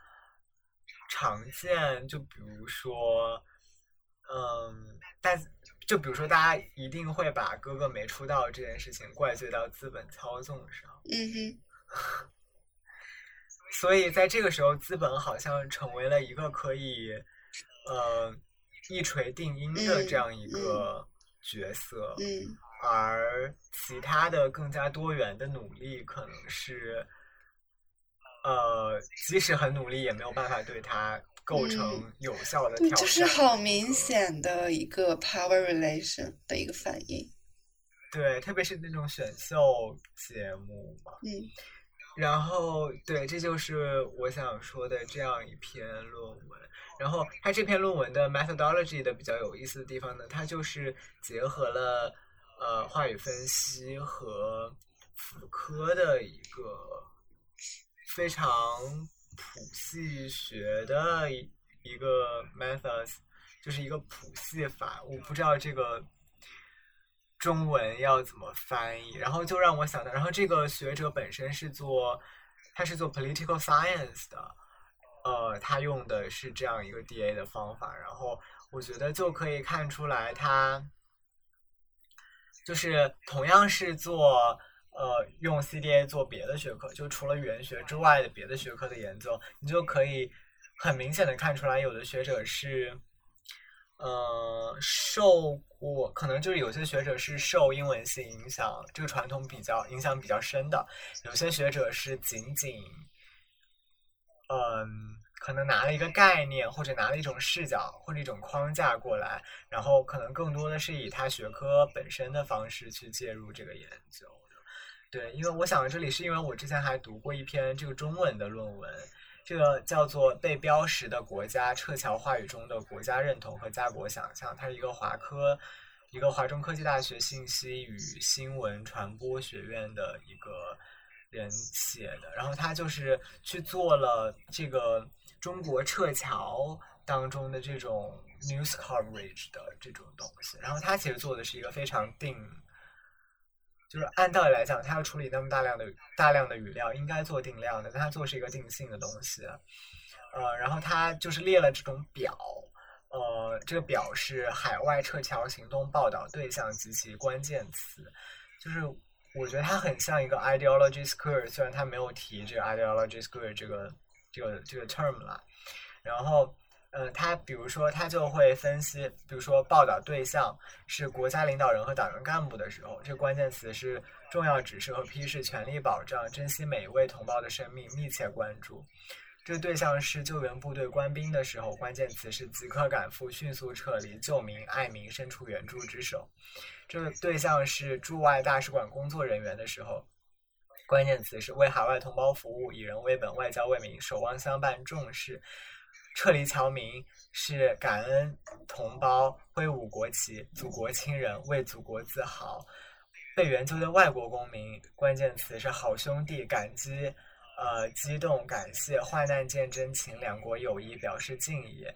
常见。就比如说，嗯，但就比如说，大家一定会把哥哥没出道这件事情怪罪到资本操纵上。嗯哼，所以在这个时候，资本好像成为了一个可以，呃，一锤定音的这样一个角色，嗯而其他的更加多元的努力，可能是，呃，即使很努力，也没有办法对它构成有效的对，挑战。就是好明。显的一个 power relation 的一个反应。对，特别是那种选秀节目嘛。嗯然后，对，这就是我想说的这样一篇论文。然后，它这篇论文的 methodology 的比较有意思的地方呢，它就是结合了呃话语分析和妇科的一个非常谱系学的一一个 methods，就是一个谱系法。我不知道这个中文要怎么翻译，然后就让我想到，然后这个学者本身是做，他是做 political science 的，呃，他用的是这样一个 DA 的方法，然后我觉得就可以看出来，他就是同样是做。呃，用 CDA 做别的学科，就除了语言学之外的别的学科的研究，你就可以很明显的看出来，有的学者是，呃，受过，可能就是有些学者是受英文系影响，这个传统比较影响比较深的，有些学者是仅仅，嗯，可能拿了一个概念，或者拿了一种视角，或者一种框架过来，然后可能更多的是以他学科本身的方式去介入这个研究的。对，因为我想这里是因为我之前还读过一篇这个中文的论文，这个叫做《被标识的国家：撤侨话语中的国家认同和家国想象》，它是一个华科，一个华中科技大学信息与新闻传播学院的一个人写的，然后他就是去做了这个。中国撤侨当中的这种 news coverage 的这种东西，然后他其实做的是一个非常定，就是按道理来讲，他要处理那么大量的大量的语料，应该做定量的，但他做是一个定性的东西，呃，然后他就是列了这种表，呃，这个表是海外撤侨行动报道对象及其关键词，就是我觉得它很像一个 ideology square，虽然它没有提这个 ideology square 这个。这个这个 term 了，然后，呃，他比如说他就会分析，比如说报道对象是国家领导人和党员干部的时候，这关键词是重要指示和批示，全力保障，珍惜每一位同胞的生命，密切关注。这对象是救援部队官兵的时候，关键词是即刻赶赴，迅速撤离，救民爱民，伸出援助之手。这对象是驻外大使馆工作人员的时候。关键词是为海外同胞服务，以人为本，外交为民，守望相伴，重视撤离侨民是感恩同胞，挥舞国旗，祖国亲人为祖国自豪。被援救的外国公民，关键词是好兄弟，感激，呃，激动，感谢，患难见真情，两国友谊表示敬意。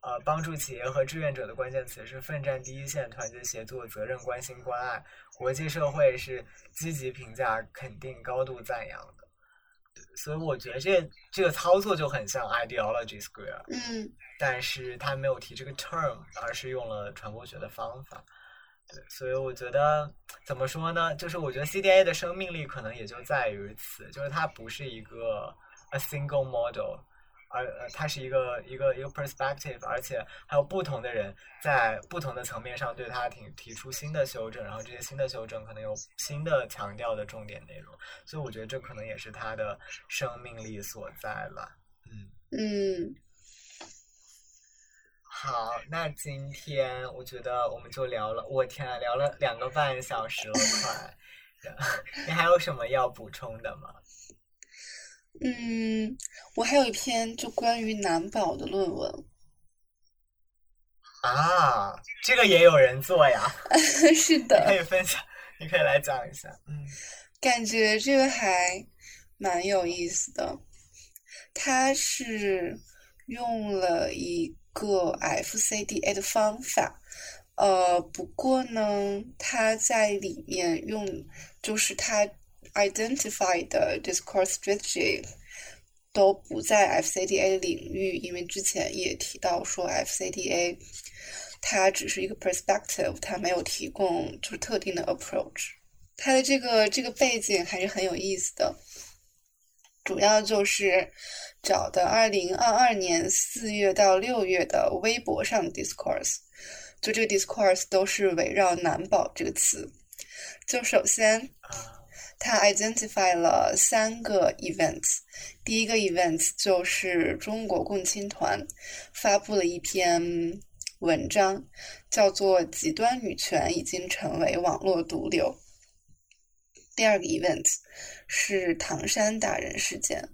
呃，帮助企业和志愿者的关键词是奋战第一线、团结协作、责任、关心、关爱。国际社会是积极评价、肯定、高度赞扬。所以我觉得这这个操作就很像 ideology square。嗯。但是他没有提这个 term，而是用了传播学的方法。对，所以我觉得怎么说呢？就是我觉得 CDA 的生命力可能也就在于此，就是它不是一个 a single model。而呃，它是一个一个一个 perspective，而且还有不同的人在不同的层面上对它提提出新的修正，然后这些新的修正可能有新的强调的重点内容，所以我觉得这可能也是它的生命力所在了。嗯嗯，好，那今天我觉得我们就聊了，我天啊，聊了两个半小时了，快，你还有什么要补充的吗？嗯，我还有一篇就关于男宝的论文。啊，这个也有人做呀？是的。可以分享，你可以来讲一下。嗯，感觉这个还蛮有意思的。他是用了一个 FCDA 的方法，呃，不过呢，他在里面用就是他。Identify 的 discourse strategy 都不在 FCDA 领域，因为之前也提到说 FCDA 它只是一个 perspective，它没有提供就是特定的 approach。它的这个这个背景还是很有意思的，主要就是找的二零二二年四月到六月的微博上的 discourse，就这个 discourse 都是围绕难保这个词。就首先。他 identify 了三个 events，第一个 events 就是中国共青团发布了一篇文章，叫做《极端女权已经成为网络毒瘤》。第二个 events 是唐山打人事件，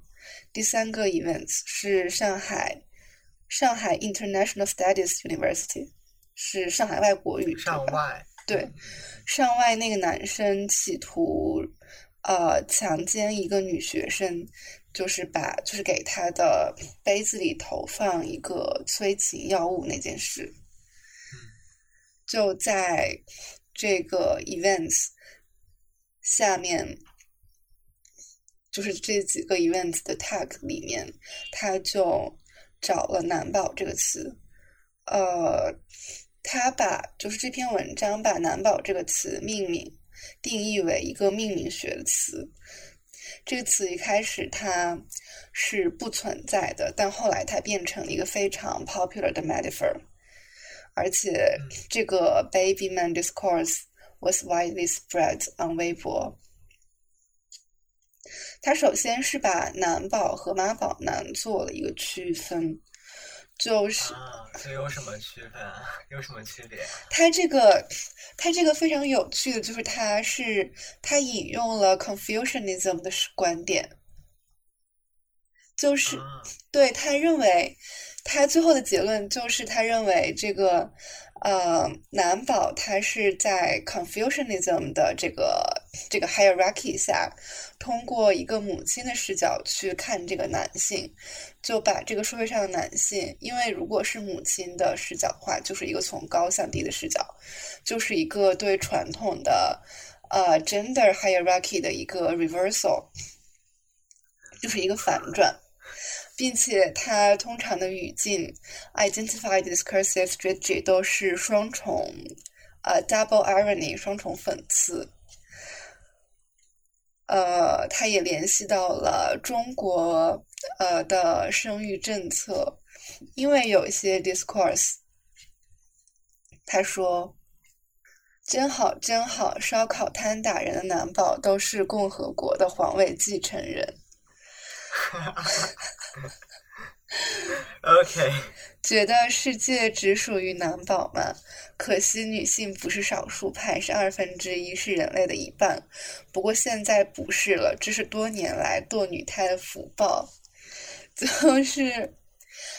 第三个 events 是上海上海 International Studies University，是上海外国语上外。对，上外那个男生企图，呃，强奸一个女学生，就是把，就是给他的杯子里投放一个催情药物那件事，就在这个 events 下面，就是这几个 events 的 tag 里面，他就找了“难保”这个词，呃。他把就是这篇文章把“难保”这个词命名定义为一个命名学的词。这个词一开始它是不存在的，但后来它变成了一个非常 popular 的 metaphor。而且这个 “baby man discourse” was widely spread on 微博。他首先是把男宝和妈宝男做了一个区分，就是啊，这有什么区分？有什么区别？他这个，他这个非常有趣的就是，他是他引用了 Confucianism 的观点，就是啊对他认为，他最后的结论就是他认为这个呃男宝他是在 Confucianism 的这个这个 hierarchy 下，通过一个母亲的视角去看这个男性，就把这个社会上的男性，因为如果是母亲的视角的话，就是一个从高向低的视角，就是一个对传统的呃 gender hierarchy 的一个 reversal，就是一个反转。并且它通常的语境 identify discursive strategy 都是双重，呃，double irony 双重讽刺。呃，它也联系到了中国呃的生育政策，因为有一些 discourse，他说。真好，真好！烧烤摊打人的男宝都是共和国的皇位继承人。OK，觉得世界只属于男宝吗？可惜女性不是少数派，是二分之一，是人类的一半。不过现在不是了，这是多年来堕女胎的福报。就是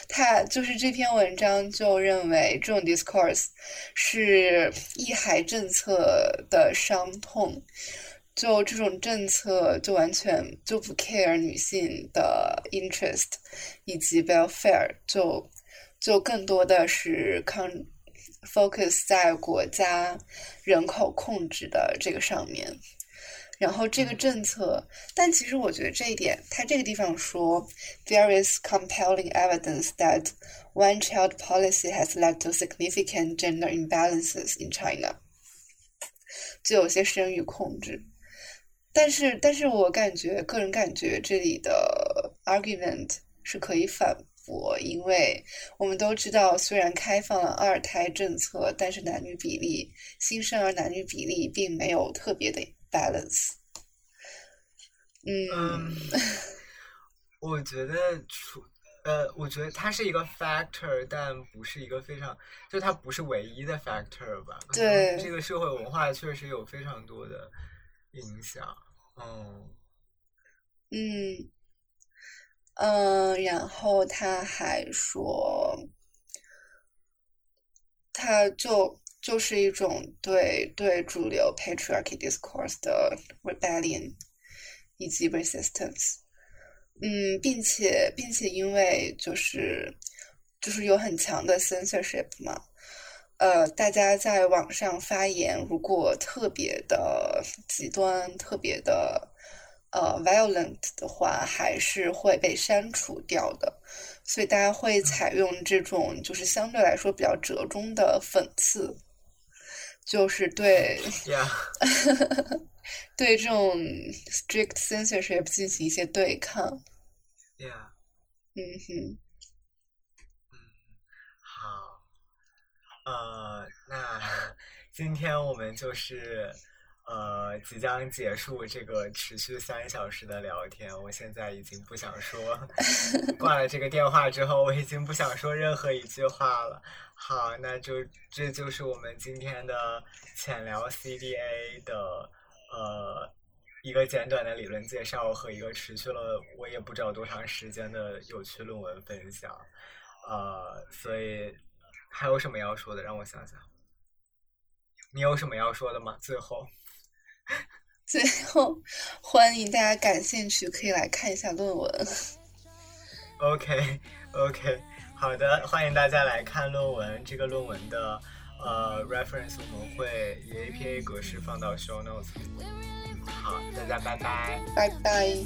他，就是这篇文章就认为这种 discourse 是一孩政策的伤痛。就这种政策就完全就不 care 女性的 interest 以及 welfare，就就更多的是 con focus 在国家人口控制的这个上面。然后这个政策，但其实我觉得这一点，他这个地方说，there is compelling evidence that one-child policy has led to significant gender imbalances in China，就有些生育控制。但是，但是我感觉，个人感觉这里的 argument 是可以反驳，因为我们都知道，虽然开放了二胎政策，但是男女比例，新生儿男女比例并没有特别的 balance。嗯，我觉得除呃，我觉得它是一个 factor，但不是一个非常，就它不是唯一的 factor 吧？对这个社会文化确实有非常多的影响。嗯嗯，嗯，然后他还说，他就就是一种对对主流 patriarchy discourse 的 rebellion 以及 resistance。嗯，并且并且因为就是就是有很强的 censorship 嘛，呃，大家在网上发言，如果特别的极端、特别的呃 violent 的话，还是会被删除掉的。所以大家会采用这种就是相对来说比较折中的讽刺，就是对呀，对这种 strict censorship 进行一些对抗。Yeah.，嗯哼，好，呃，那今天我们就是呃即将结束这个持续三小时的聊天。我现在已经不想说，挂了这个电话之后，我已经不想说任何一句话了。好，那就这就是我们今天的浅聊 CDA 的呃一个简短的理论介绍和一个持续了我也不知道多长时间的有趣论文分享。呃，所以还有什么要说的？让我想想，你有什么要说的吗？最后，最后欢迎大家感兴趣可以来看一下论文。OK OK，好的，欢迎大家来看论文。这个论文的呃 reference 我们会以 APA 格式放到 show notes 里。好，大家拜拜。拜拜。